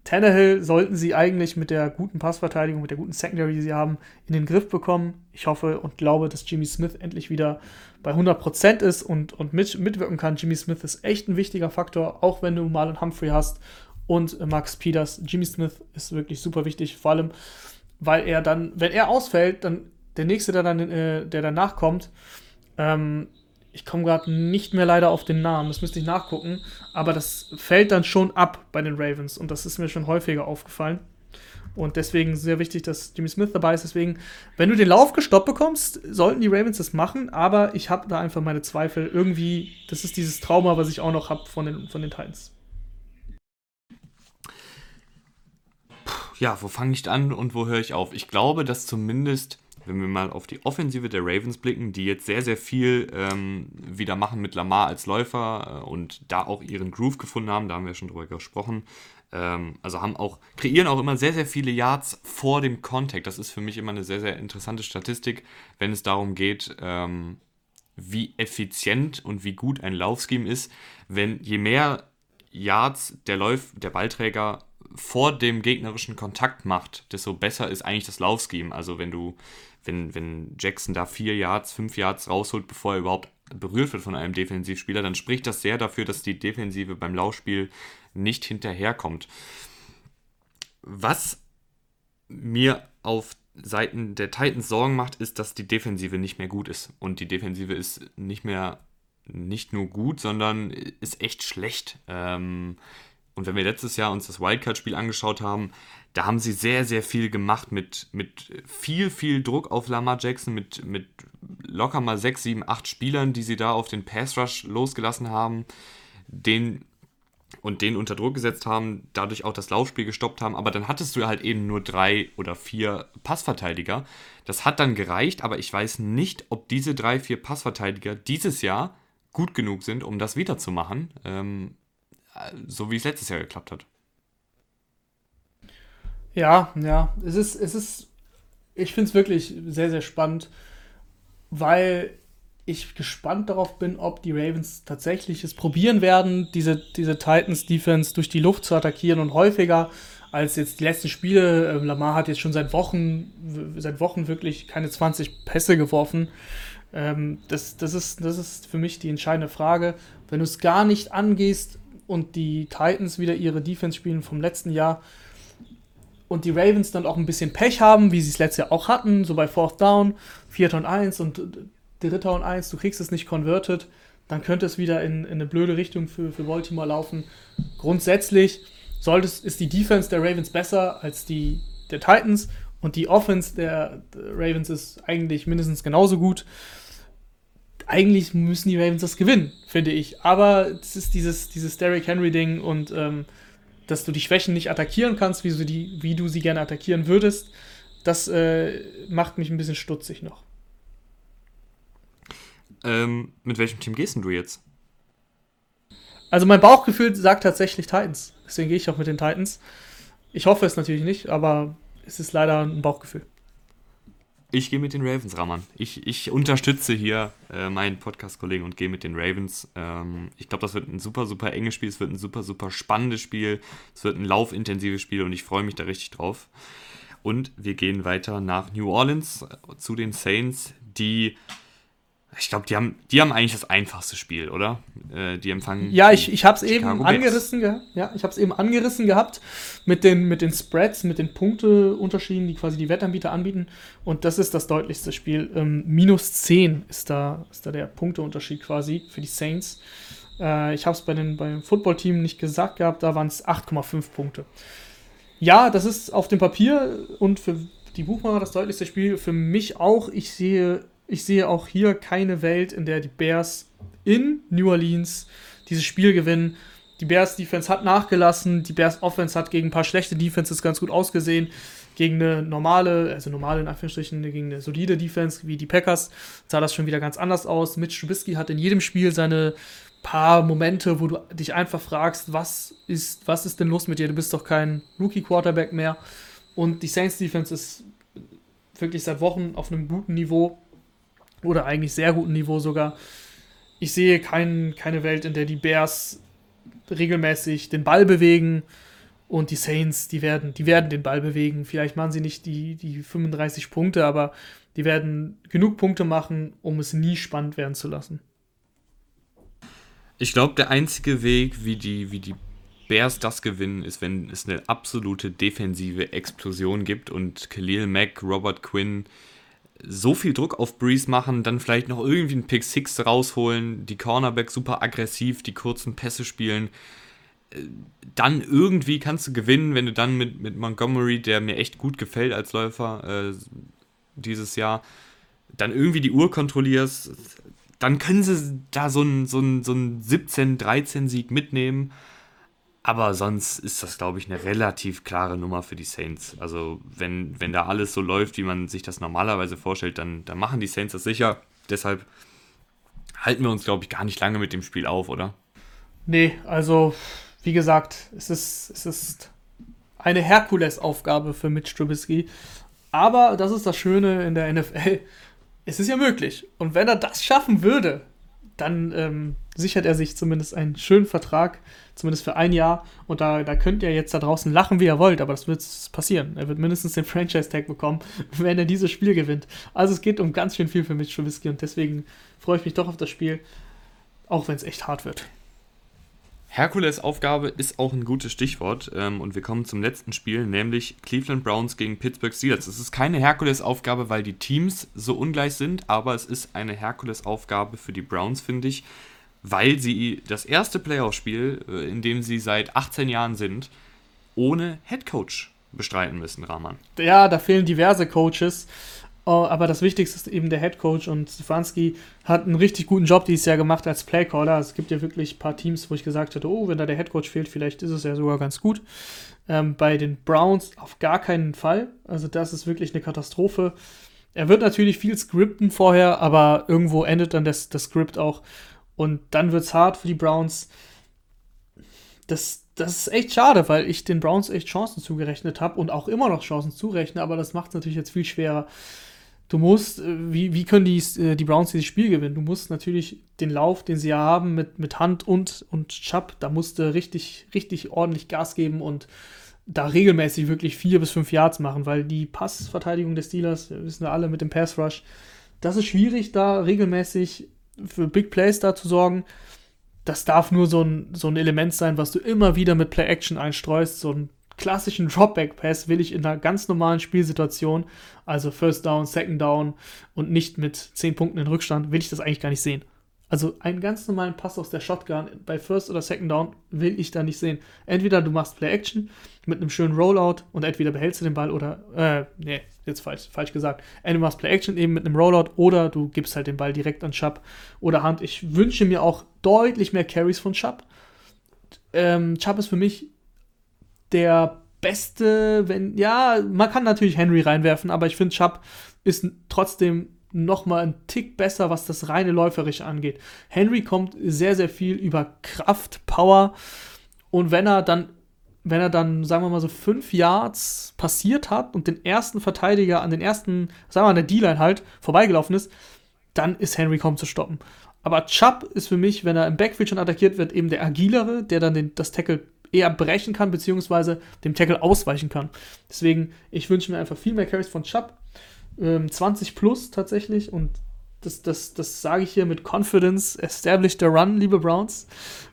Tannehill sollten sie eigentlich mit der guten Passverteidigung, mit der guten Secondary, die sie haben, in den Griff bekommen. Ich hoffe und glaube, dass Jimmy Smith endlich wieder bei 100% ist und, und mit, mitwirken kann. Jimmy Smith ist echt ein wichtiger Faktor, auch wenn du Marlon Humphrey hast und Max Peters. Jimmy Smith ist wirklich super wichtig, vor allem, weil er dann, wenn er ausfällt, dann der nächste, der dann, äh, der danach kommt, ähm, ich komme gerade nicht mehr leider auf den Namen, das müsste ich nachgucken, aber das fällt dann schon ab bei den Ravens und das ist mir schon häufiger aufgefallen. Und deswegen sehr wichtig, dass Jimmy Smith dabei ist. Deswegen, wenn du den Lauf gestoppt bekommst, sollten die Ravens das machen, aber ich habe da einfach meine Zweifel. Irgendwie, das ist dieses Trauma, was ich auch noch habe von den, von den Titans. Ja, wo fange ich an und wo höre ich auf? Ich glaube, dass zumindest wenn wir mal auf die Offensive der Ravens blicken, die jetzt sehr, sehr viel ähm, wieder machen mit Lamar als Läufer äh, und da auch ihren Groove gefunden haben, da haben wir schon drüber gesprochen. Ähm, also haben auch, kreieren auch immer sehr, sehr viele Yards vor dem Contact. Das ist für mich immer eine sehr, sehr interessante Statistik, wenn es darum geht, ähm, wie effizient und wie gut ein Laufscheme ist. Wenn je mehr Yards der, Läuf, der Ballträger vor dem gegnerischen Kontakt macht, desto besser ist eigentlich das Laufscheme. Also wenn du wenn, wenn Jackson da vier Yards, fünf Yards rausholt, bevor er überhaupt berührt wird von einem Defensivspieler, dann spricht das sehr dafür, dass die Defensive beim Laufspiel nicht hinterherkommt. Was mir auf Seiten der Titans Sorgen macht, ist, dass die Defensive nicht mehr gut ist. Und die Defensive ist nicht mehr nicht nur gut, sondern ist echt schlecht. Ähm, und wenn wir letztes Jahr uns das Wildcard-Spiel angeschaut haben, da haben sie sehr, sehr viel gemacht mit, mit viel, viel Druck auf Lamar Jackson, mit, mit locker mal 6, 7, 8 Spielern, die sie da auf den Pass Rush losgelassen haben, den und den unter Druck gesetzt haben, dadurch auch das Laufspiel gestoppt haben, aber dann hattest du halt eben nur drei oder vier Passverteidiger. Das hat dann gereicht, aber ich weiß nicht, ob diese drei, vier Passverteidiger dieses Jahr gut genug sind, um das wiederzumachen, ähm, so wie es letztes Jahr geklappt hat. Ja, ja. Es ist, es ist, ich finde es wirklich sehr, sehr spannend, weil ich gespannt darauf bin, ob die Ravens tatsächlich es probieren werden, diese, diese Titans-Defense durch die Luft zu attackieren und häufiger als jetzt die letzten Spiele. Ähm, Lamar hat jetzt schon seit Wochen, seit Wochen wirklich keine 20 Pässe geworfen. Ähm, das, das, ist, das ist für mich die entscheidende Frage. Wenn du es gar nicht angehst und die Titans wieder ihre Defense spielen vom letzten Jahr, und die Ravens dann auch ein bisschen Pech haben, wie sie es letztes Jahr auch hatten, so bei Fourth Down, Vierter und Eins und Dritter und Eins, du kriegst es nicht converted, dann könnte es wieder in, in eine blöde Richtung für, für Baltimore laufen. Grundsätzlich sollte ist die Defense der Ravens besser als die der Titans und die Offense der, der Ravens ist eigentlich mindestens genauso gut. Eigentlich müssen die Ravens das gewinnen, finde ich. Aber es ist dieses, dieses Derrick Henry-Ding und ähm, dass du die Schwächen nicht attackieren kannst, wie du, die, wie du sie gerne attackieren würdest, das äh, macht mich ein bisschen stutzig noch. Ähm, mit welchem Team gehst du jetzt? Also mein Bauchgefühl sagt tatsächlich Titans. Deswegen gehe ich auch mit den Titans. Ich hoffe es natürlich nicht, aber es ist leider ein Bauchgefühl. Ich gehe mit den Ravens, Raman. Ich, ich unterstütze hier äh, meinen Podcast-Kollegen und gehe mit den Ravens. Ähm, ich glaube, das wird ein super, super enges Spiel. Es wird ein super, super spannendes Spiel. Es wird ein laufintensives Spiel und ich freue mich da richtig drauf. Und wir gehen weiter nach New Orleans äh, zu den Saints, die ich glaube, die haben, die haben eigentlich das einfachste Spiel, oder? Äh, die empfangen. Ja, ich, ich habe es eben angerissen gehabt. Ja, ich habe es eben angerissen gehabt mit den, mit den Spreads, mit den Punkteunterschieden, die quasi die Wettanbieter anbieten. Und das ist das deutlichste Spiel. Ähm, minus 10 ist da, ist da der Punkteunterschied quasi für die Saints. Äh, ich habe es bei den, beim Footballteam nicht gesagt gehabt, da waren es 8,5 Punkte. Ja, das ist auf dem Papier und für die Buchmacher das deutlichste Spiel. Für mich auch. Ich sehe ich sehe auch hier keine Welt, in der die Bears in New Orleans dieses Spiel gewinnen. Die Bears Defense hat nachgelassen, die Bears Offense hat gegen ein paar schlechte Defenses ganz gut ausgesehen. Gegen eine normale, also normale in Anführungsstrichen, gegen eine solide Defense wie die Packers sah das schon wieder ganz anders aus. Mitch Trubisky hat in jedem Spiel seine paar Momente, wo du dich einfach fragst, was ist, was ist denn los mit dir? Du bist doch kein Rookie-Quarterback mehr. Und die Saints Defense ist wirklich seit Wochen auf einem guten Niveau oder eigentlich sehr guten Niveau sogar. Ich sehe kein, keine Welt, in der die Bears regelmäßig den Ball bewegen Und die Saints, die werden, die werden den Ball bewegen. Vielleicht machen sie nicht die, die 35 Punkte, aber die werden genug Punkte machen, um es nie spannend werden zu lassen. Ich glaube, der einzige Weg, wie die, wie die Bears das gewinnen, ist, wenn es eine absolute defensive Explosion gibt und Khalil Mack, Robert Quinn so viel Druck auf Breeze machen, dann vielleicht noch irgendwie einen Pick Six rausholen, die Cornerback super aggressiv, die kurzen Pässe spielen. Äh, dann irgendwie kannst du gewinnen, wenn du dann mit, mit Montgomery, der mir echt gut gefällt als Läufer äh, dieses Jahr, dann irgendwie die Uhr kontrollierst. Dann können sie da so einen so so ein 17-13-Sieg mitnehmen. Aber sonst ist das, glaube ich, eine relativ klare Nummer für die Saints. Also, wenn, wenn da alles so läuft, wie man sich das normalerweise vorstellt, dann, dann machen die Saints das sicher. Deshalb halten wir uns, glaube ich, gar nicht lange mit dem Spiel auf, oder? Nee, also, wie gesagt, es ist, es ist eine Herkulesaufgabe für Mitch Trubisky. Aber das ist das Schöne in der NFL. Es ist ja möglich. Und wenn er das schaffen würde, dann ähm, sichert er sich zumindest einen schönen Vertrag, zumindest für ein Jahr. Und da, da könnt ihr jetzt da draußen lachen, wie ihr wollt, aber das wird passieren. Er wird mindestens den Franchise-Tag bekommen, wenn er dieses Spiel gewinnt. Also es geht um ganz schön viel für Mitch Trubisky und deswegen freue ich mich doch auf das Spiel, auch wenn es echt hart wird. Herkules Aufgabe ist auch ein gutes Stichwort ähm, und wir kommen zum letzten Spiel, nämlich Cleveland Browns gegen Pittsburgh Steelers. Es ist keine Herkules Aufgabe, weil die Teams so ungleich sind, aber es ist eine Herkules Aufgabe für die Browns, finde ich, weil sie das erste Playoff-Spiel, äh, in dem sie seit 18 Jahren sind, ohne Headcoach bestreiten müssen, Rahman. Ja, da fehlen diverse Coaches. Oh, aber das Wichtigste ist eben der Head Coach und Stefanski hat einen richtig guten Job dieses Jahr gemacht als Playcaller. Es gibt ja wirklich ein paar Teams, wo ich gesagt hätte, oh, wenn da der Head Coach fehlt, vielleicht ist es ja sogar ganz gut. Ähm, bei den Browns auf gar keinen Fall. Also das ist wirklich eine Katastrophe. Er wird natürlich viel skripten vorher, aber irgendwo endet dann das, das Skript auch. Und dann wird es hart für die Browns. Das, das ist echt schade, weil ich den Browns echt Chancen zugerechnet habe und auch immer noch Chancen zurechne, aber das macht es natürlich jetzt viel schwerer. Du musst, äh, wie, wie können die, äh, die Browns dieses Spiel gewinnen? Du musst natürlich den Lauf, den sie ja haben, mit, mit Hand und, und Chubb, da musst du richtig, richtig ordentlich Gas geben und da regelmäßig wirklich vier bis fünf Yards machen, weil die Passverteidigung des Steelers, wissen wir alle mit dem Pass Rush, das ist schwierig, da regelmäßig für Big Plays da zu sorgen. Das darf nur so ein, so ein Element sein, was du immer wieder mit Play Action einstreust, so ein klassischen Dropback-Pass will ich in einer ganz normalen Spielsituation, also First Down, Second Down und nicht mit 10 Punkten in Rückstand, will ich das eigentlich gar nicht sehen. Also einen ganz normalen Pass aus der Shotgun bei First oder Second Down will ich da nicht sehen. Entweder du machst Play Action mit einem schönen Rollout und entweder behältst du den Ball oder, äh, nee, jetzt falsch, falsch gesagt. Entweder du machst Play Action eben mit einem Rollout oder du gibst halt den Ball direkt an Chubb oder Hand. Ich wünsche mir auch deutlich mehr Carries von Chubb. Ähm, Chubb ist für mich der beste, wenn, ja, man kann natürlich Henry reinwerfen, aber ich finde, Chubb ist trotzdem noch mal ein Tick besser, was das reine Läuferische angeht. Henry kommt sehr, sehr viel über Kraft, Power und wenn er dann, wenn er dann, sagen wir mal so, fünf Yards passiert hat und den ersten Verteidiger an den ersten, sagen wir an der D-Line halt vorbeigelaufen ist, dann ist Henry kaum zu stoppen. Aber Chubb ist für mich, wenn er im Backfield schon attackiert wird, eben der agilere, der dann den, das Tackle eher brechen kann, beziehungsweise dem Tackle ausweichen kann. Deswegen, ich wünsche mir einfach viel mehr Carries von Chubb. Ähm, 20 plus tatsächlich und das, das, das sage ich hier mit Confidence. Establish the run, liebe Browns.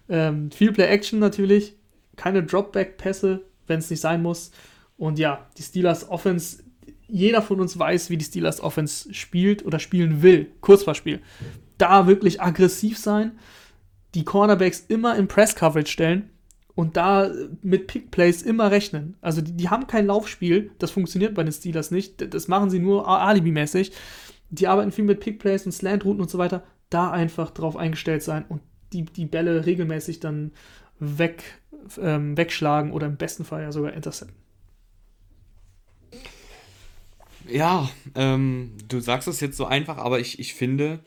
Ähm, viel Play-Action natürlich. Keine Dropback-Pässe, wenn es nicht sein muss. Und ja, die Steelers Offense, jeder von uns weiß, wie die Steelers Offense spielt oder spielen will. Kurzverspiel. Da wirklich aggressiv sein, die Cornerbacks immer in Press-Coverage stellen und da mit Pick-Plays immer rechnen. Also die, die, haben kein Laufspiel, das funktioniert bei den Steelers nicht, das machen sie nur alibi-mäßig. Die arbeiten viel mit Pick-Plays und Slant-Routen und so weiter. Da einfach drauf eingestellt sein und die, die Bälle regelmäßig dann weg, ähm, wegschlagen oder im besten Fall ja sogar intercepten. Ja, ähm, du sagst es jetzt so einfach, aber ich, ich finde,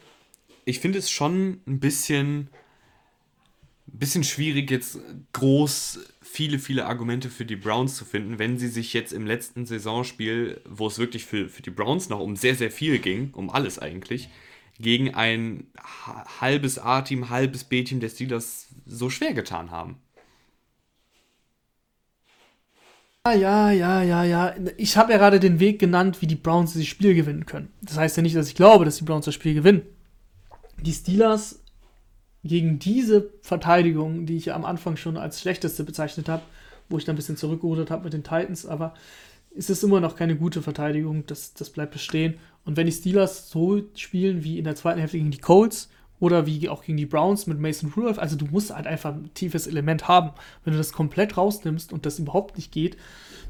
ich finde es schon ein bisschen bisschen schwierig, jetzt groß viele, viele Argumente für die Browns zu finden, wenn sie sich jetzt im letzten Saisonspiel, wo es wirklich für, für die Browns noch um sehr, sehr viel ging, um alles eigentlich, gegen ein halbes A-Team, halbes B-Team der Steelers so schwer getan haben. ja, ja, ja, ja. Ich habe ja gerade den Weg genannt, wie die Browns dieses Spiel gewinnen können. Das heißt ja nicht, dass ich glaube, dass die Browns das Spiel gewinnen. Die Steelers gegen diese Verteidigung, die ich am Anfang schon als schlechteste bezeichnet habe, wo ich dann ein bisschen zurückgerudert habe mit den Titans, aber ist es immer noch keine gute Verteidigung, das, das bleibt bestehen. Und wenn die Steelers so spielen wie in der zweiten Hälfte gegen die Colts, oder wie auch gegen die Browns mit Mason Rudolph. Also du musst halt einfach ein tiefes Element haben. Wenn du das komplett rausnimmst und das überhaupt nicht geht,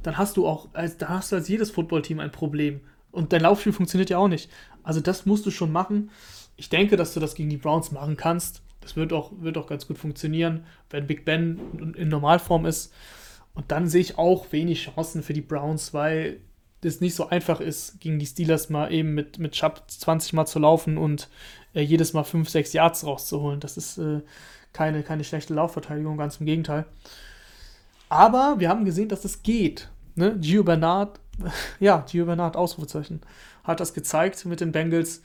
dann hast du auch, als, da hast du als jedes Footballteam ein Problem. Und dein Laufspiel funktioniert ja auch nicht. Also das musst du schon machen. Ich denke, dass du das gegen die Browns machen kannst. Das wird auch, wird auch ganz gut funktionieren, wenn Big Ben in Normalform ist. Und dann sehe ich auch wenig Chancen für die Browns, weil es nicht so einfach ist, gegen die Steelers mal eben mit, mit Chubb 20 Mal zu laufen und äh, jedes Mal 5, 6 Yards rauszuholen. Das ist äh, keine, keine schlechte Laufverteidigung, ganz im Gegenteil. Aber wir haben gesehen, dass das geht. Ne? Gio Bernard, ja, Gio Bernard, Ausrufezeichen, hat das gezeigt mit den Bengals.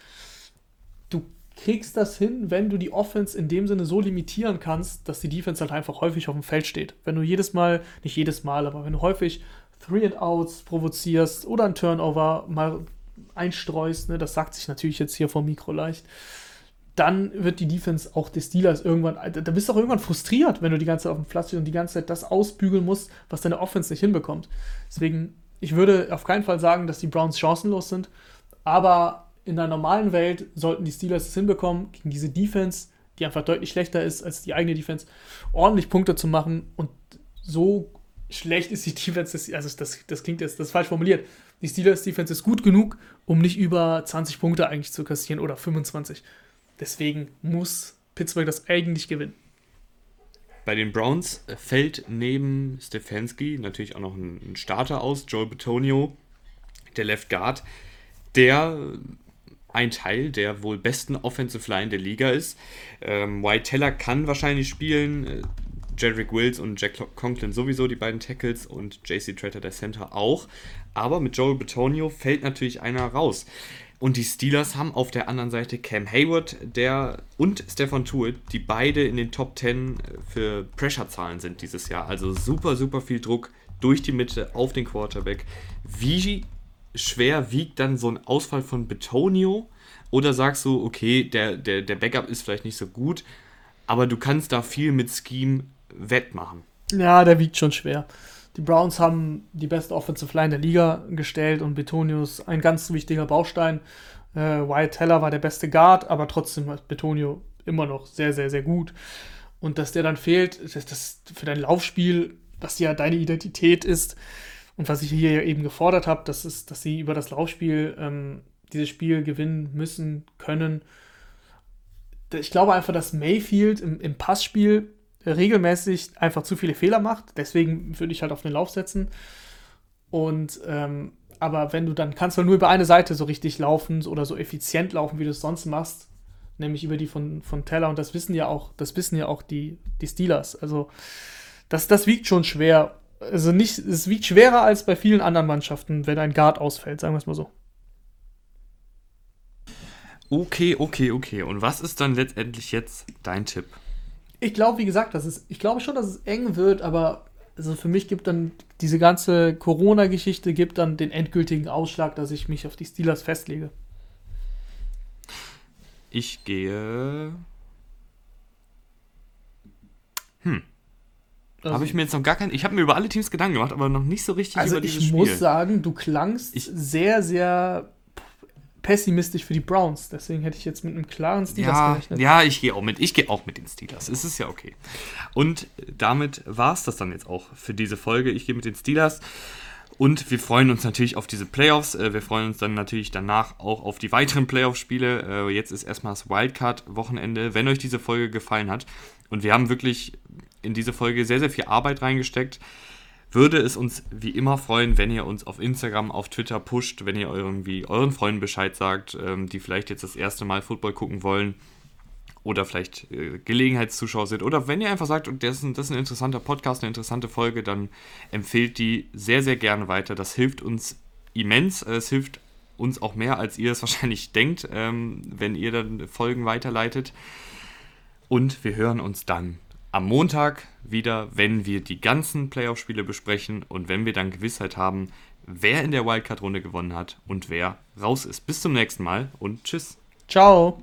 Kriegst das hin, wenn du die Offense in dem Sinne so limitieren kannst, dass die Defense halt einfach häufig auf dem Feld steht. Wenn du jedes Mal, nicht jedes Mal, aber wenn du häufig Three and Outs provozierst oder ein Turnover mal einstreust, ne, das sagt sich natürlich jetzt hier vom Mikro leicht, dann wird die Defense auch des Steelers irgendwann, da bist du auch irgendwann frustriert, wenn du die ganze Zeit auf dem Platz stehst und die ganze Zeit das ausbügeln musst, was deine Offense nicht hinbekommt. Deswegen, ich würde auf keinen Fall sagen, dass die Browns chancenlos sind, aber in der normalen Welt sollten die Steelers es hinbekommen, gegen diese Defense, die einfach deutlich schlechter ist als die eigene Defense, ordentlich Punkte zu machen und so schlecht ist die Defense, also das, das klingt jetzt, das ist falsch formuliert. Die Steelers Defense ist gut genug, um nicht über 20 Punkte eigentlich zu kassieren oder 25. Deswegen muss Pittsburgh das eigentlich gewinnen. Bei den Browns fällt neben Stefanski natürlich auch noch ein Starter aus, Joel Betonio, der Left Guard, der ein Teil der wohl besten Offensive Line der Liga ist. Ähm, White Teller kann wahrscheinlich spielen. Jedrick Wills und Jack Conklin sowieso, die beiden Tackles, und JC Tretter, der Center, auch. Aber mit Joel Betonio fällt natürlich einer raus. Und die Steelers haben auf der anderen Seite Cam Hayward der, und Stefan Tuitt, die beide in den Top 10 für Pressure-Zahlen sind dieses Jahr. Also super, super viel Druck durch die Mitte auf den Quarterback. Wie schwer wiegt dann so ein Ausfall von Betonio? Oder sagst du, okay, der, der, der Backup ist vielleicht nicht so gut, aber du kannst da viel mit Scheme wettmachen. Ja, der wiegt schon schwer. Die Browns haben die beste Offensive Line der Liga gestellt und Betonio ist ein ganz wichtiger Baustein. Äh, Wyatt Teller war der beste Guard, aber trotzdem ist Betonio immer noch sehr, sehr, sehr gut. Und dass der dann fehlt, das, das für dein Laufspiel, was ja deine Identität ist und was ich hier eben gefordert habe, das ist, dass sie über das Laufspiel ähm, dieses Spiel gewinnen müssen, können. Ich glaube einfach, dass Mayfield im, im Passspiel regelmäßig einfach zu viele Fehler macht. Deswegen würde ich halt auf den Lauf setzen. Und ähm, aber wenn du dann kannst du nur über eine Seite so richtig laufen oder so effizient laufen, wie du es sonst machst, nämlich über die von, von Teller. Und das wissen ja auch, das wissen ja auch die, die Steelers. Also das, das wiegt schon schwer. Also nicht, es wiegt schwerer als bei vielen anderen Mannschaften, wenn ein Guard ausfällt, sagen wir es mal so. Okay, okay, okay. Und was ist dann letztendlich jetzt dein Tipp? ich glaube, wie gesagt, das ist, ich glaube schon, dass es eng wird, aber also für mich gibt dann diese ganze Corona-Geschichte gibt dann den endgültigen Ausschlag, dass ich mich auf die Steelers festlege. Ich gehe. Hm. Also, habe ich mir jetzt noch gar keinen. Ich habe mir über alle Teams Gedanken gemacht, aber noch nicht so richtig also über dieses Spiel. Also ich muss sagen, du klangst ich, sehr, sehr pessimistisch für die Browns. Deswegen hätte ich jetzt mit einem klaren Steelers ja, gerechnet. Ja, ich gehe auch mit. Ich gehe auch mit den Steelers. Es ist ja okay. Und damit war es das dann jetzt auch für diese Folge. Ich gehe mit den Steelers. Und wir freuen uns natürlich auf diese Playoffs. Äh, wir freuen uns dann natürlich danach auch auf die weiteren Playoff-Spiele. Äh, jetzt ist erstmal das Wildcard-Wochenende. Wenn euch diese Folge gefallen hat, und wir haben wirklich in diese Folge sehr, sehr viel Arbeit reingesteckt, würde es uns wie immer freuen, wenn ihr uns auf Instagram, auf Twitter pusht, wenn ihr irgendwie euren Freunden Bescheid sagt, ähm, die vielleicht jetzt das erste Mal Football gucken wollen oder vielleicht äh, Gelegenheitszuschauer sind oder wenn ihr einfach sagt, das ist, ein, das ist ein interessanter Podcast, eine interessante Folge, dann empfehlt die sehr, sehr gerne weiter. Das hilft uns immens. Es hilft uns auch mehr, als ihr es wahrscheinlich denkt, ähm, wenn ihr dann Folgen weiterleitet. Und wir hören uns dann am Montag wieder, wenn wir die ganzen Playoff-Spiele besprechen und wenn wir dann Gewissheit haben, wer in der Wildcard-Runde gewonnen hat und wer raus ist. Bis zum nächsten Mal und tschüss. Ciao.